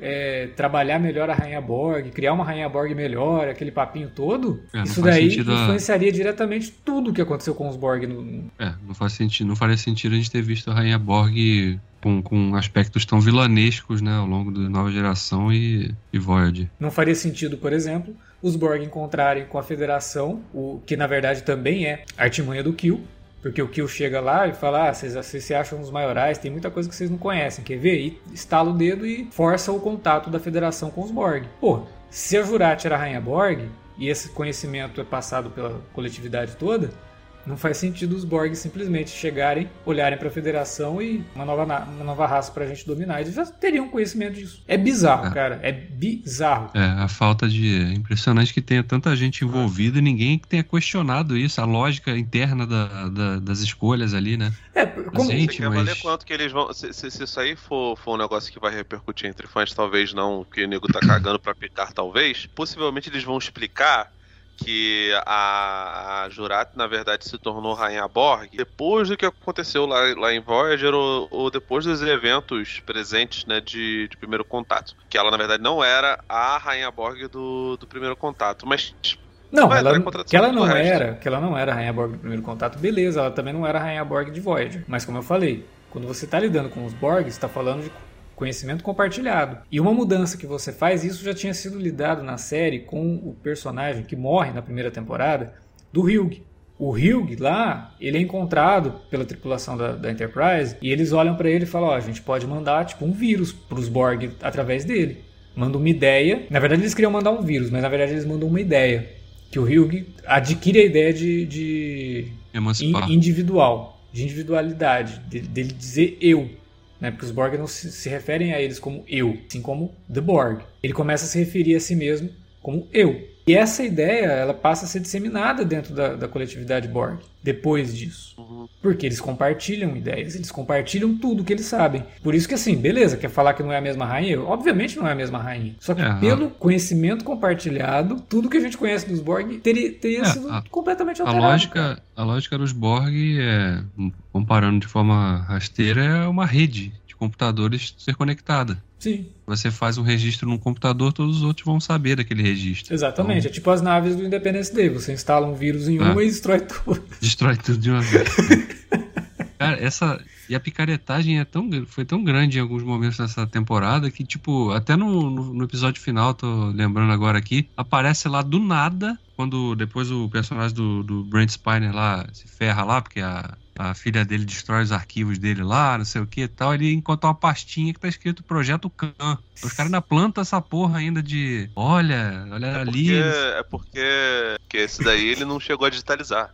é, trabalhar melhor a Rainha Borg, criar uma Rainha Borg melhor, aquele papinho todo, é, isso daí influenciaria diretamente tudo o que aconteceu com os Borg. No... É, não faz sentido, não faria sentido a gente ter visto a Rainha Borg com, com aspectos tão vilanescos, né, ao longo da nova geração e, e Voyager. Não faria sentido, por exemplo, os Borg encontrarem com a Federação, o que na verdade também é a artimanha do Kill, porque o Kill chega lá e fala: ah, vocês, vocês se acham os maiorais, tem muita coisa que vocês não conhecem, quer ver? E estala o dedo e força o contato da federação com os Borg. Pô, se a Jurati era a Rainha Borg, e esse conhecimento é passado pela coletividade toda, não faz sentido os Borg simplesmente chegarem, olharem para a Federação e uma nova, uma nova raça para a gente dominar. Eles já teriam conhecimento disso. É bizarro, é. cara. É bizarro. É, a falta de. É impressionante que tenha tanta gente envolvida e ninguém tenha questionado isso, a lógica interna da, da, das escolhas ali, né? É, como. Gente, Você quer mas... valer quanto que eles vão. Se, se, se, isso aí for, for um negócio que vai repercutir entre fãs, talvez não, que o nego tá cagando pra picar, talvez. Possivelmente eles vão explicar que a, a Jurat, na verdade, se tornou Rainha Borg depois do que aconteceu lá, lá em Voyager ou, ou depois dos eventos presentes né, de, de, primeiro contato. Que ela, na verdade, não era a Rainha Borg do, do primeiro contato, mas. Não, ela, que ela não era, que ela não era a Rainha Borg do primeiro contato, beleza, ela também não era a Rainha Borg de Voyager. Mas como eu falei, quando você está lidando com os Borg, você está falando de conhecimento compartilhado. E uma mudança que você faz, isso já tinha sido lidado na série com o personagem que morre na primeira temporada, do Hugh. O Hugh lá, ele é encontrado pela tripulação da, da Enterprise e eles olham para ele e falam: Ó, oh, a gente pode mandar tipo um vírus para os Borg através dele. Manda uma ideia. Na verdade, eles queriam mandar um vírus, mas na verdade eles mandam uma ideia. Que o Hugh adquire a ideia de, de Emancipar. individual, de individualidade, de- dele dizer eu. Né? Porque os Borg não se, se referem a eles como eu, assim como The Borg. Ele começa a se referir a si mesmo como eu. E essa ideia ela passa a ser disseminada dentro da, da coletividade Borg depois disso. Porque eles compartilham ideias, eles compartilham tudo que eles sabem. Por isso que assim, beleza, quer falar que não é a mesma rainha? Obviamente não é a mesma rainha. Só que É, pelo conhecimento compartilhado, tudo que a gente conhece dos Borg teria, teria É, sido a- completamente A alterado. cara. lógica, a lógica dos Borg, é, comparando de forma rasteira, é uma rede de computadores ser conectada. Sim, Você faz um registro num computador, todos os outros vão saber daquele registro. exatamente. É tipo as naves do Independence Day. Você instala um vírus em uma e destrói tudo. *laughs* Destrói tudo de uma vez. *laughs* Cara, essa. E a picaretagem é tão, foi tão grande em alguns momentos dessa temporada que, tipo, até no, no, no episódio final, tô lembrando agora aqui, aparece lá do nada, quando depois o personagem do, do Brent Spiner lá se ferra lá, porque a, a filha dele destrói os arquivos dele lá, não sei o que e tal, ele encontra uma pastinha que tá escrito Projeto Khan. Os caras ainda plantam essa porra ainda de. Olha, olha ali. Porque, é porque, porque esse daí ele não chegou a digitalizar.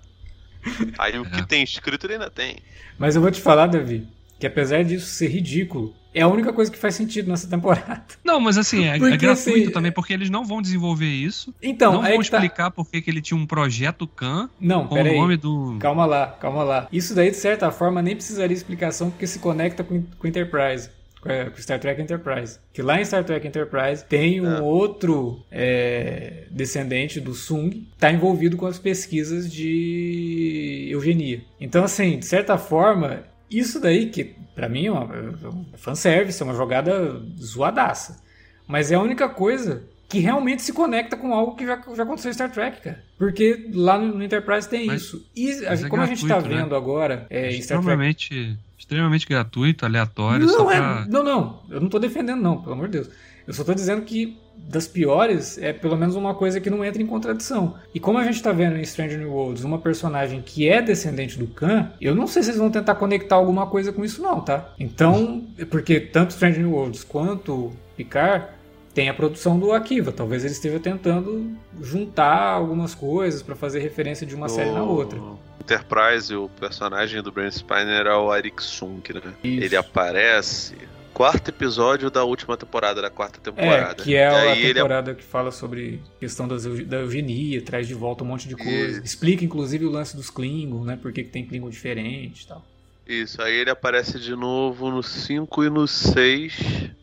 Aí o É. que tem escrito ele ainda tem. Mas eu vou te falar, Davi, que apesar disso ser ridículo, é a única coisa que faz sentido nessa temporada. Não, mas assim, é, é Porque, gratuito assim, também, porque eles não vão desenvolver isso. Então, não aí vão tá. explicar por que que ele tinha um projeto Khan Não, com o nome do. Calma lá, calma lá. Isso daí, de certa forma, nem precisaria explicação porque se conecta com, com Enterprise. Com a- com Star Trek Enterprise. Que lá em Star Trek Enterprise tem um É. outro é, descendente do Sung está envolvido com as pesquisas de eugenia. Então, assim, de certa forma, isso daí, que pra mim é uma é um fanservice, é uma jogada zoadaça. Mas é a única coisa que realmente se conecta com algo que já, já aconteceu em Star Trek, cara. Porque lá no, Enterprise tem Mas- isso. E a- é como a gente tá gratuito, né? vendo agora é, em Star Trek. extremamente, gratuito, aleatório, Não, é, pra... não, não. Eu não tô defendendo, não, pelo amor de Deus. Eu só tô dizendo que das piores é pelo menos uma coisa que não entra em contradição. E como a gente tá vendo em Stranger New Worlds uma personagem que é descendente do Khan, eu não sei se eles vão tentar conectar alguma coisa com isso, não, tá? Então, porque tanto Stranger New Worlds quanto Picard tem a produção do Akiva. Talvez ele esteja tentando juntar algumas coisas pra fazer referência de uma série na outra. Enterprise, o personagem do Brent Spiner é o Arik Sunk, né? Isso. Ele aparece quarto episódio da última temporada, da quarta temporada. É, que é a ele temporada que fala sobre questão das da eugenia, traz de volta um monte de coisa. Explica, inclusive, o lance dos Klingon, né? Por que, que tem Klingon diferente e tal. Isso, aí ele aparece de novo no 5 e no 6.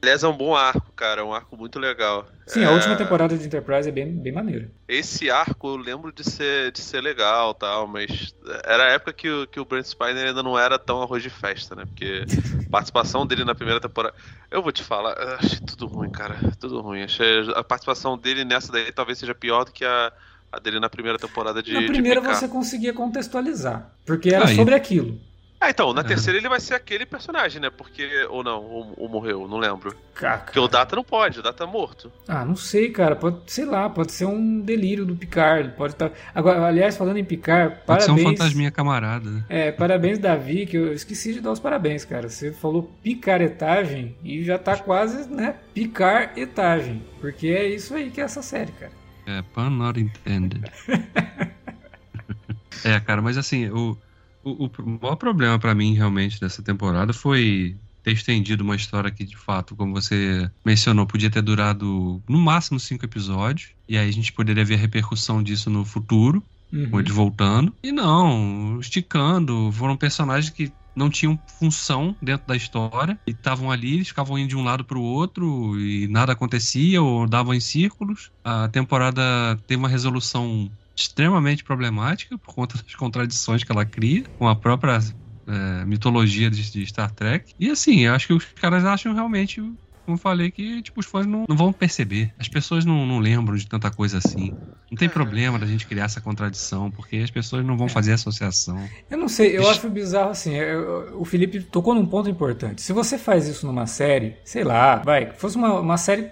Aliás, é um bom arco, cara, é um arco muito legal. Sim, a É, última temporada de Enterprise é bem, bem maneira. Esse arco eu lembro de ser, de ser legal tal, mas era a época que, o- que o Brent Spiner ainda não era tão arroz de festa, né? Porque a *laughs* participação dele na primeira temporada. Eu vou te falar, achei tudo ruim, cara. Tudo ruim. Achei a participação dele nessa daí talvez seja pior do que a, a dele na primeira temporada de. Na de primeira Picard. você conseguia contextualizar, porque era Aí. sobre aquilo. Ah, então, na terceira ele vai ser aquele personagem, né? Porque. Ou não, ou, ou morreu, não lembro. Caca. Porque o Data não pode, o Data é morto. Ah, não sei, cara. Pode, sei lá, pode ser um delírio do Picard. Pode estar. Agora, aliás, falando em Picard, Pode ser parabéns. um fantasminha camarada, né? É, parabéns, Davi, que eu esqueci de dar os parabéns, cara. Você falou picaretagem e já tá quase, né, picaretagem. Porque é isso aí que é essa série, cara. É, pun not intended. *laughs* é, cara, mas assim, o, o, o maior problema pra mim, realmente, dessa temporada foi ter estendido uma história que, de fato, como você mencionou, podia ter durado no máximo cinco episódios. E aí a gente poderia ver a repercussão disso no futuro, Uhum. com eles voltando. E não, esticando. Foram personagens que não tinham função dentro da história e estavam ali, eles ficavam indo de um lado para o outro e nada acontecia ou davam em círculos. A temporada teve uma resolução extremamente problemática por conta das contradições que ela cria com a própria é, mitologia de, de Star Trek. E assim, eu acho que os caras acham realmente, como eu falei, que tipo, os fãs não, não vão perceber. As pessoas não, não lembram de tanta coisa assim. Não tem É. problema da gente criar essa contradição, porque as pessoas não vão fazer associação. Eu não sei, eu acho bizarro assim. eu- o Felipe tocou num ponto importante. Se você faz isso numa série, sei lá, vai, fosse uma, uma série,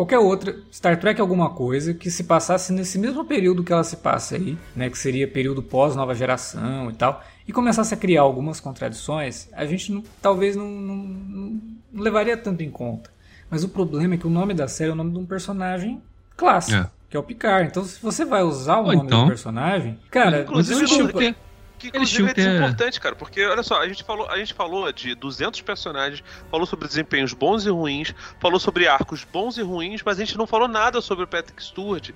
qualquer outra, Star Trek alguma coisa, que se passasse nesse mesmo período que ela se passa aí, né, que seria período pós-nova geração e tal, e começasse a criar algumas contradições, a gente não- talvez não, não- não- não levaria tanto em conta. Mas o problema é que o nome da série é o nome de um personagem clássico. É. Que é o Picard. Então, se você vai usar o Ou nome então- do personagem. Cara, Inclusive. Eles tinham que inclusive é desimportante, cara, porque olha só, a gente, falou, a gente falou de 200 personagens, falou sobre desempenhos bons e ruins, falou sobre arcos bons e ruins, mas a gente não falou nada sobre o Patrick Stewart,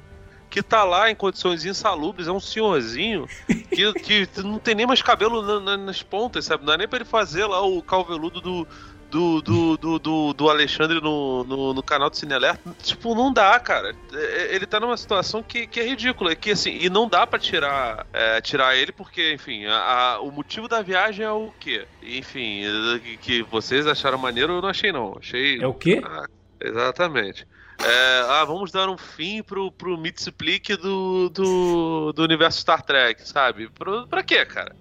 que tá lá em condições insalubres, é um senhorzinho que, que não tem nem mais cabelo na- na- nas pontas, sabe? Não é nem pra ele fazer lá o calveludo do. Do, do, do, do, do Alexandre no, no, no canal do Cine Alerta. Tipo, não dá, cara. É- Ele tá numa situação que, que é ridícula. Que, assim, e não dá pra tirar, é, tirar ele, porque, enfim, a- a- o motivo da viagem é o quê? Enfim, é, que, vocês acharam maneiro, eu não achei, não. Achei. É o quê? Ah, exatamente. É, ah, vamos dar um fim pro, pro Mitsplick do, do, do universo Star Trek, sabe? Pro, pra quê, cara?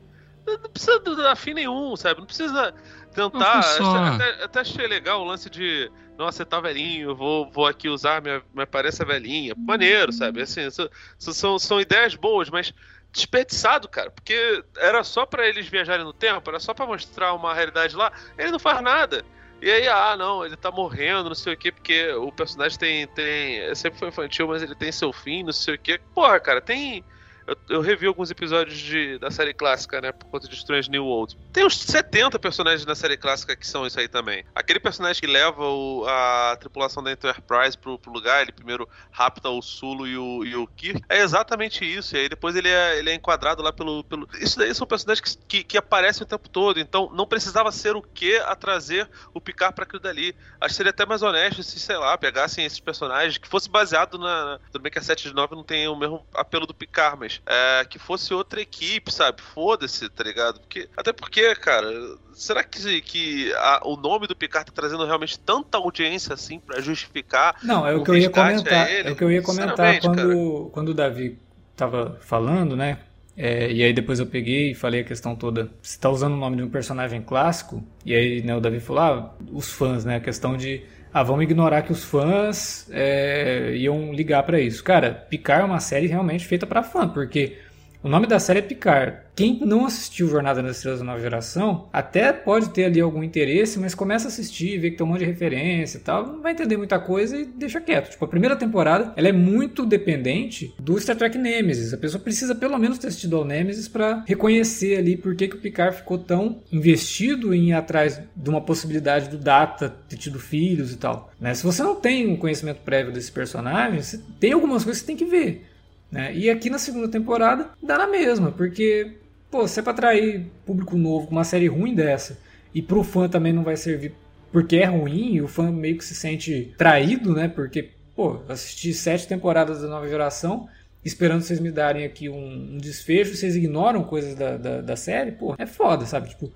Não precisa dar fim nenhum, sabe? Não precisa tentar. Foi só- Até, até achei legal o lance de. Nossa, você tá velhinho, vou, vou aqui usar minha, minha aparência velhinha. Maneiro, sabe? Assim, isso- isso são, são ideias boas, mas desperdiçado, cara. Porque era só pra eles viajarem no tempo, era só pra mostrar uma realidade lá. Ele não faz nada. E aí, ah, não, ele tá morrendo, não sei o quê, porque o personagem tem. tem sempre foi infantil, mas ele tem seu fim, não sei o quê. Porra, cara, tem. Eu, eu revi alguns episódios de, da série clássica, né? Por conta de Strange New World. Tem uns 70 personagens na série clássica que são isso aí também. Aquele personagem que leva o- a tripulação da Enterprise pro, pro lugar, ele primeiro rapta o Sulu e o, e o Kirk. É exatamente isso. E aí depois ele é, ele é enquadrado lá pelo. pelo... Isso daí são personagens que, que, que aparecem o tempo todo. Então não precisava ser o que a trazer o Picard pra aquilo dali. Acho que seria até mais honesto se, sei lá, pegassem esses personagens que fosse baseado na- Tudo bem que a 7 de 9 não tem o mesmo apelo do Picard, mas é, que fosse outra equipe, sabe? Foda-se, tá ligado? Porque, até porque, cara, será que, que a- o nome do Picard tá trazendo realmente tanta audiência assim pra justificar? Não, é o o que eu ia comentar. É o que eu ia comentar quando, quando o Davi tava falando, né? É, e aí depois eu peguei e falei a questão toda. Você tá usando o nome de um personagem clássico, e aí né, o Davi falou, ah, os fãs, né? A questão de. Ah, vamos ignorar que os fãs é, iam ligar pra isso. Cara, Picard é uma série realmente feita pra fã, porque o nome da série é Picard. Quem não assistiu Jornada nas Estrelas da Nova Geração, até pode ter ali algum interesse, mas começa a assistir, vê que tem um monte de referência e tal, não vai entender muita coisa e deixa quieto. Tipo, a primeira temporada, ela é muito dependente do Star Trek Nemesis. A pessoa precisa pelo menos ter assistido ao Nemesis pra reconhecer ali por que, que o Picard ficou tão investido em ir atrás de uma possibilidade do Data ter tido filhos e tal. Né? Se você não tem um conhecimento prévio desse personagem, tem algumas coisas que você tem que ver. Né? E aqui na segunda temporada dá na mesma, porque pô, se é pra atrair público novo com uma série ruim dessa, e pro fã também não vai servir porque é ruim, e o fã meio que se sente traído, né? Porque, pô, assisti sete temporadas da nova geração, esperando vocês me darem aqui um, um desfecho, vocês ignoram coisas da, da, da série, pô, é foda, sabe? Tipo,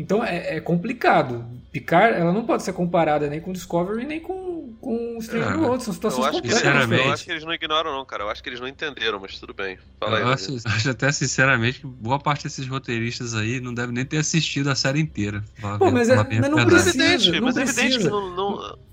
então é, é complicado. Picard, ela não pode ser comparada nem com Discovery, nem com, com Stranger Ah, World, são Eu situações acho, que eles, completamente Sinceramente. eu diferentes. acho que eles não ignoram, não, cara. Eu acho que eles não entenderam, mas tudo bem. Fala aí. Eu Davi. acho, acho até sinceramente que boa parte desses roteiristas aí não deve nem ter assistido a série inteira. Pô, mas é- mas não Mas verdade. é precisa, evidente, não mas é evidente que precisa. não. não-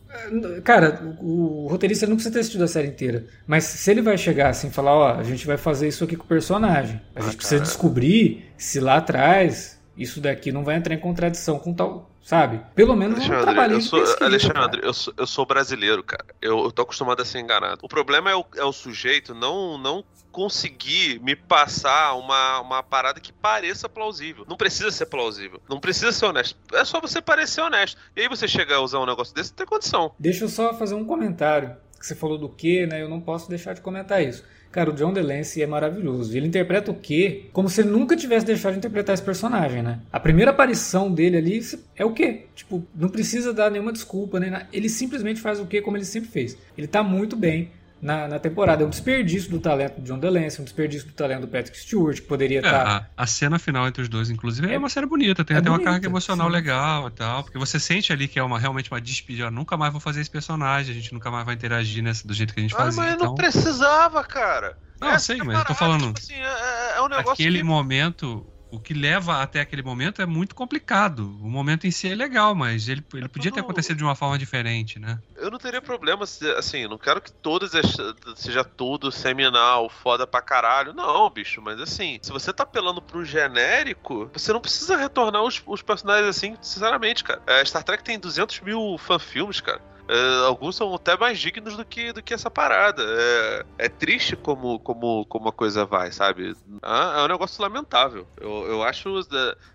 Cara, o, o roteirista não precisa ter assistido a série inteira. Mas se ele vai chegar assim e falar, ó, a gente vai fazer isso aqui com o personagem. A gente Ah, precisa cara. descobrir se lá atrás isso daqui não vai entrar em contradição com tal. Sabe? Pelo menos Alexandre, eu de sou, pesquisa, Alexandre eu, sou, eu sou brasileiro, cara. Eu, eu tô acostumado a ser enganado. O problema é o, é o sujeito não, não conseguir me passar uma, uma parada que pareça plausível. Não precisa ser plausível. Não precisa ser honesto. É só você parecer honesto. E aí você chegar a usar um negócio desse, tem condição. Deixa eu só fazer um comentário. Você falou do que, né? Eu não posso deixar de comentar isso. Cara, o John DeLancey é maravilhoso. Ele interpreta o que como se ele nunca tivesse deixado de interpretar esse personagem, né? A primeira aparição dele ali é o que? Tipo, não precisa dar nenhuma desculpa, nada. Ele simplesmente faz o que como ele sempre fez. Ele tá muito bem na, na temporada. É um desperdício do talento do John DeLancey, um desperdício do talento do Patrick Stewart, que poderia É, estar. a, a cena final entre os dois, inclusive, é, É- uma série bonita, tem é até uma bonita, carga emocional sim. legal e tal, porque você sente ali que é uma, realmente uma despedida, nunca mais vou fazer esse personagem, a gente nunca mais vai interagir nessa, do jeito que a gente Ah, fazia. mas então, não precisava, cara. Não, Essa sei, é mas eu tô falando- tipo assim, é, é- é um negócio aquele que momento, o que leva até aquele momento é muito complicado. O momento em si é legal, mas ele, ele podia ter tudo- acontecido de uma forma diferente, né? Eu não teria problema, se, assim, não quero que todas as- seja tudo seminal, foda pra caralho. Não, bicho, mas assim, se você tá apelando pro genérico, você não precisa retornar os, os personagens assim, sinceramente, cara. É, Star Trek tem 200 mil fanfilmes, cara. É, alguns são até mais dignos do que, do que essa parada. É, é triste como, como, como a coisa vai, sabe? É, é um negócio lamentável. Eu, eu acho,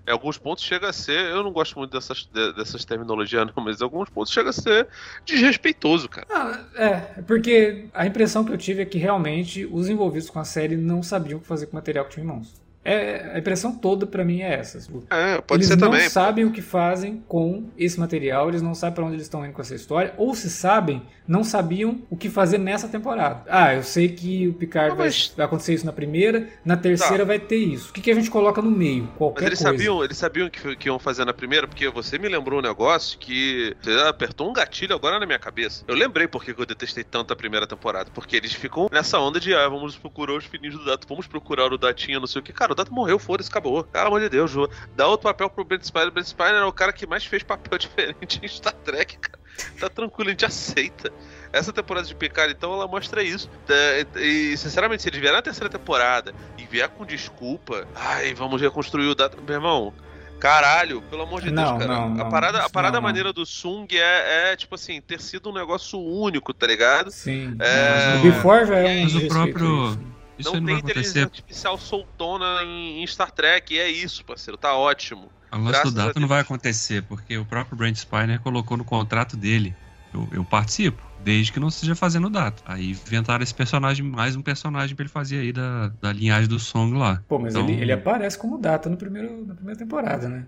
em alguns pontos chega a ser, eu não gosto muito dessas, dessas terminologias não, mas em alguns pontos chega a ser desrespeitoso, cara. Ah, é, porque a impressão que eu tive é que realmente os envolvidos com a série não sabiam o que fazer com o material que tinha em mãos. É, a impressão toda para mim é essa. Tipo, é, pode eles ser não também. sabem o que fazem com esse material, eles não sabem para onde eles estão indo com essa história, ou se sabem, não sabiam o que fazer nessa temporada. Ah, eu sei que o Picard Não, mas- vai, acontecer isso na primeira, na terceira Tá. vai ter isso. O que, que a gente coloca no meio? Qualquer Mas eles coisa. sabiam, eles sabiam que, que iam fazer na primeira, porque você me lembrou um negócio que você apertou um gatilho agora na minha cabeça. Eu lembrei porque que eu detestei tanto a primeira temporada. Porque eles ficam nessa onda de, ah, vamos procurar os filhinhos do Dato, vamos procurar o Datinha, não sei o que. Cara, o Dato morreu, foda-se, acabou. Pelo amor de Deus, Ju. Dá outro papel pro Brent Spiner. O Brent Spiner é o cara que mais fez papel *laughs* diferente em Star Trek, cara. Tá tranquilo, a gente aceita. Essa temporada de Picard, então, ela mostra isso. É, E, sinceramente, se eles vierem na terceira temporada e vier com desculpa, ai, vamos reconstruir o data. Meu irmão, caralho, pelo amor de Deus, Não, cara. não, a não, parada, a parada não, não. maneira do Sung é, é, tipo assim, ter sido um negócio único, tá ligado? Sim. É, O Before já é um mas o próprio- isso. Não tem vai inteligência acontecer. artificial soltona em, em Star Trek, e é isso, parceiro, tá ótimo. A lance do data não vai acontecer, porque o próprio Brent Spiner colocou no contrato dele. Eu, eu participo, desde que não seja fazendo data. Aí inventaram esse personagem, mais um personagem pra ele fazer aí da, da linhagem do Song lá. Pô, mas Então- ele, ele aparece como data no primeiro, na primeira temporada, né?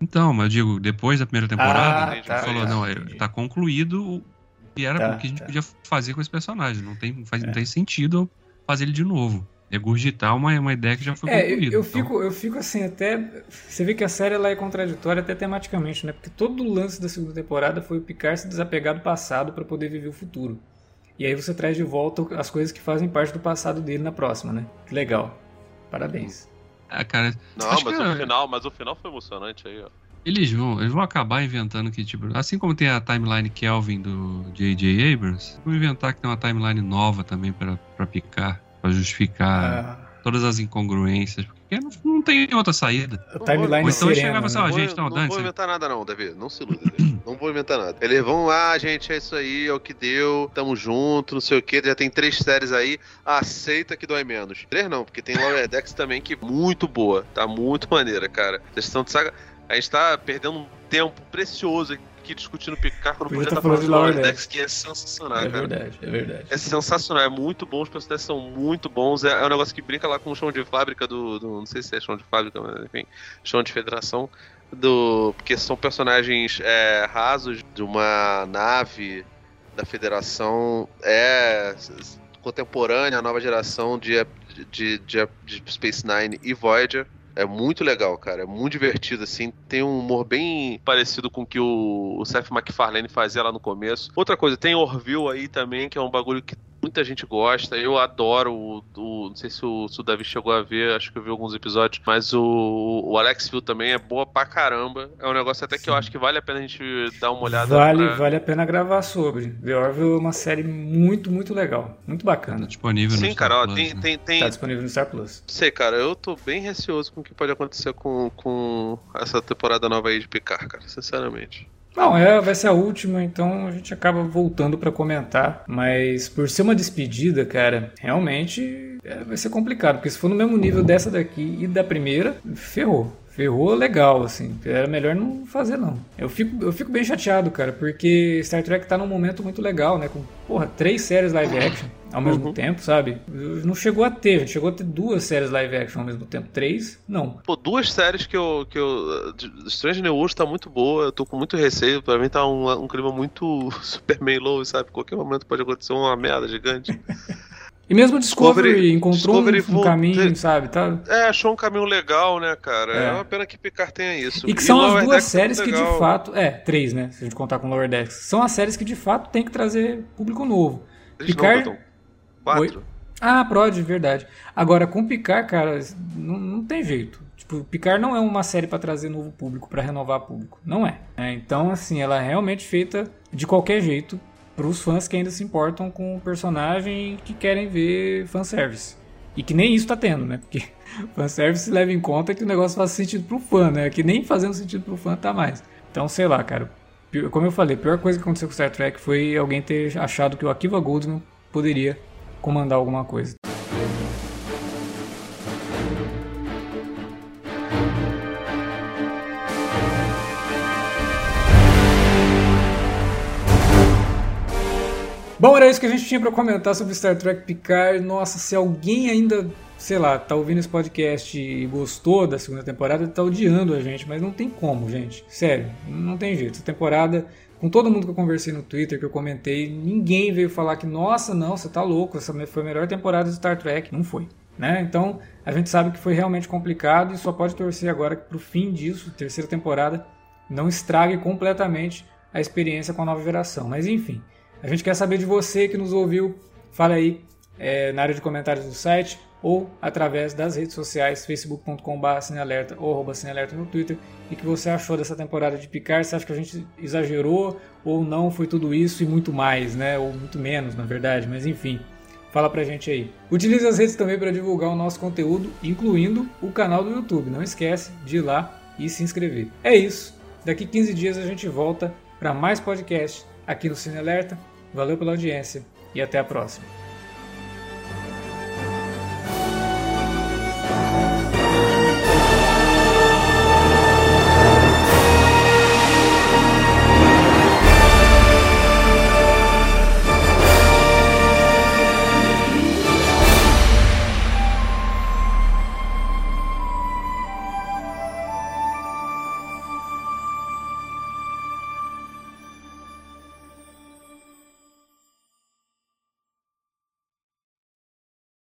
Então, mas eu digo, depois da primeira temporada, Ah, ele tá, falou, tá, não, é- entendi. tá concluído o que era Tá, o que a gente tá. podia fazer com esse personagem. Não tem, faz, É. não tem sentido fazer ele de novo. Regurgitar uma, uma ideia que já foi É, eu, concluída. eu Então, fico, eu fico assim, até. Você vê que a série ela é contraditória até tematicamente, né? Porque todo o lance da segunda temporada foi o Picard se desapegar do passado para poder viver o futuro. E aí você traz de volta as coisas que fazem parte do passado dele na próxima, né? Que legal. Parabéns. ah, cara, Não, mas que o é- final, mas o final foi emocionante aí, ó. Eles vão, eles vão acabar inventando que, tipo, assim como tem a timeline Kelvin do J.J. Abrams, vão inventar que tem uma timeline nova também pra, pra picar, pra justificar Ah, todas as incongruências, porque não, não tem outra saída. a timeline Ou então serena. chegava assim, né? ó, Não vou- gente, não, não dane-se. vou inventar nada não, Davi. Não se iluda, Davi. não vou inventar nada. Eles vão, ah, gente, é isso aí, é o que deu, tamo junto, não sei o que. Já tem três séries aí, aceita que dói menos. Três não, porque tem Lower Decks também que é muito boa, tá muito maneira, cara. Vocês estão de saga... A gente tá perdendo um tempo precioso aqui discutindo Picard quando Podia podia tá estar falando de Lower Decks, que é sensacional, É cara. verdade, é verdade. É sensacional, é muito bom, os personagens são muito bons. É, é um negócio que brinca lá com o chão de fábrica do, do- Não sei se é chão de fábrica, mas enfim, chão de federação. Do, porque são personagens é, rasos de uma nave da federação. É contemporânea, a nova geração de, de, de, de Space Nine e Voyager. É muito legal, cara. É muito divertido, assim. Tem um humor bem parecido com o que o, o Seth MacFarlane fazia lá no começo. Outra coisa, tem Orville aí também, que é um bagulho que muita gente gosta. Eu adoro o. o- não sei se o, se o Davi chegou a ver, acho que eu vi alguns episódios. Mas o, o Alex Field também é boa pra caramba. É um negócio até que eu Sim. acho que vale a pena a gente dar uma olhada. Vale, pra- vale a pena gravar sobre. The Orville é uma série muito, muito legal. Muito Tá bacana. disponível no Sim, Star cara, ó, Plus, tem, né? tem, tem, Tá disponível no Star Plus. Sei, cara, eu tô bem receoso com o que pode acontecer com, com essa temporada nova aí de Picard, cara, sinceramente. Não, é, vai ser a última, então a gente acaba voltando pra comentar. Mas por ser uma despedida, cara, realmente é, vai ser complicado. Porque se for no mesmo nível dessa daqui e da primeira, ferrou. Ferrou legal, assim. Era melhor não fazer, não. Eu fico, eu fico bem chateado, cara, porque Star Trek tá num momento muito legal, né? Com, porra, três séries live action ao mesmo Uhum. tempo, sabe? Não chegou a ter, a gente chegou a ter duas séries live action ao mesmo tempo. Três, não. Pô, duas séries que eu. Que eu Strange New Worlds tá muito boa, eu tô com muito receio. Pra mim tá um, um clima muito *laughs* Superman low, sabe? Qualquer momento pode acontecer uma merda gigante. E mesmo Discovery, Discovery- encontrou um- Discovery um, caminho, volta- sabe? Tá, É, achou um caminho legal, né, cara? É. É, uma pena que Picard tenha isso. E que são as Lower duas Decks séries que de fato. É, três, né? Se a gente contar com Lower Decks. São as séries que de fato tem que trazer público novo. Não, Picard- Platão. Quatro. Ah, Prod, verdade. Agora, com Picard, cara, não, não tem jeito. Tipo, Picard não é uma série pra trazer novo público, pra renovar público. Não é. É, Então, assim, ela é realmente feita de qualquer jeito pros fãs que ainda se importam com o personagem e que querem ver fanservice. E que nem isso tá tendo, né? Porque *laughs* fanservice leva em conta que o negócio faz sentido pro fã, né? Que nem fazendo sentido pro fã tá mais. Então, sei lá, cara. como eu falei, a pior coisa que aconteceu com Star Trek foi alguém ter achado que o Akiva Goldsman poderia comandar alguma coisa. Bom, era isso que a gente tinha para comentar sobre Star Trek Picard. Nossa, se alguém ainda, sei lá, tá ouvindo esse podcast e gostou da segunda temporada, tá odiando a gente, mas não tem como, gente. Sério, não tem jeito. Essa temporada, com todo mundo que eu conversei no Twitter, que eu comentei, ninguém veio falar que, nossa, não, você tá louco, essa foi a melhor temporada de Star Trek. Não foi. Né? Então, a gente sabe que foi realmente complicado e só pode torcer agora que pro fim disso, terceira temporada, não estrague completamente a experiência com a nova geração. Mas enfim, a gente quer saber de você que nos ouviu. Fala aí é, na área de comentários do site ou através das redes sociais, facebook.com.br cinealerta ou arroba cinealerta no Twitter, e que você achou dessa temporada de Picard, você acha que a gente exagerou ou não foi tudo isso e muito mais, né? Ou muito menos, na verdade, mas enfim. Fala pra gente aí. Utilize as redes também para divulgar o nosso conteúdo, incluindo o canal do YouTube. Não esquece de ir lá e se inscrever. É isso. Daqui 15 dias a gente volta para mais podcast aqui no Cine Alerta. Valeu pela audiência e até a próxima.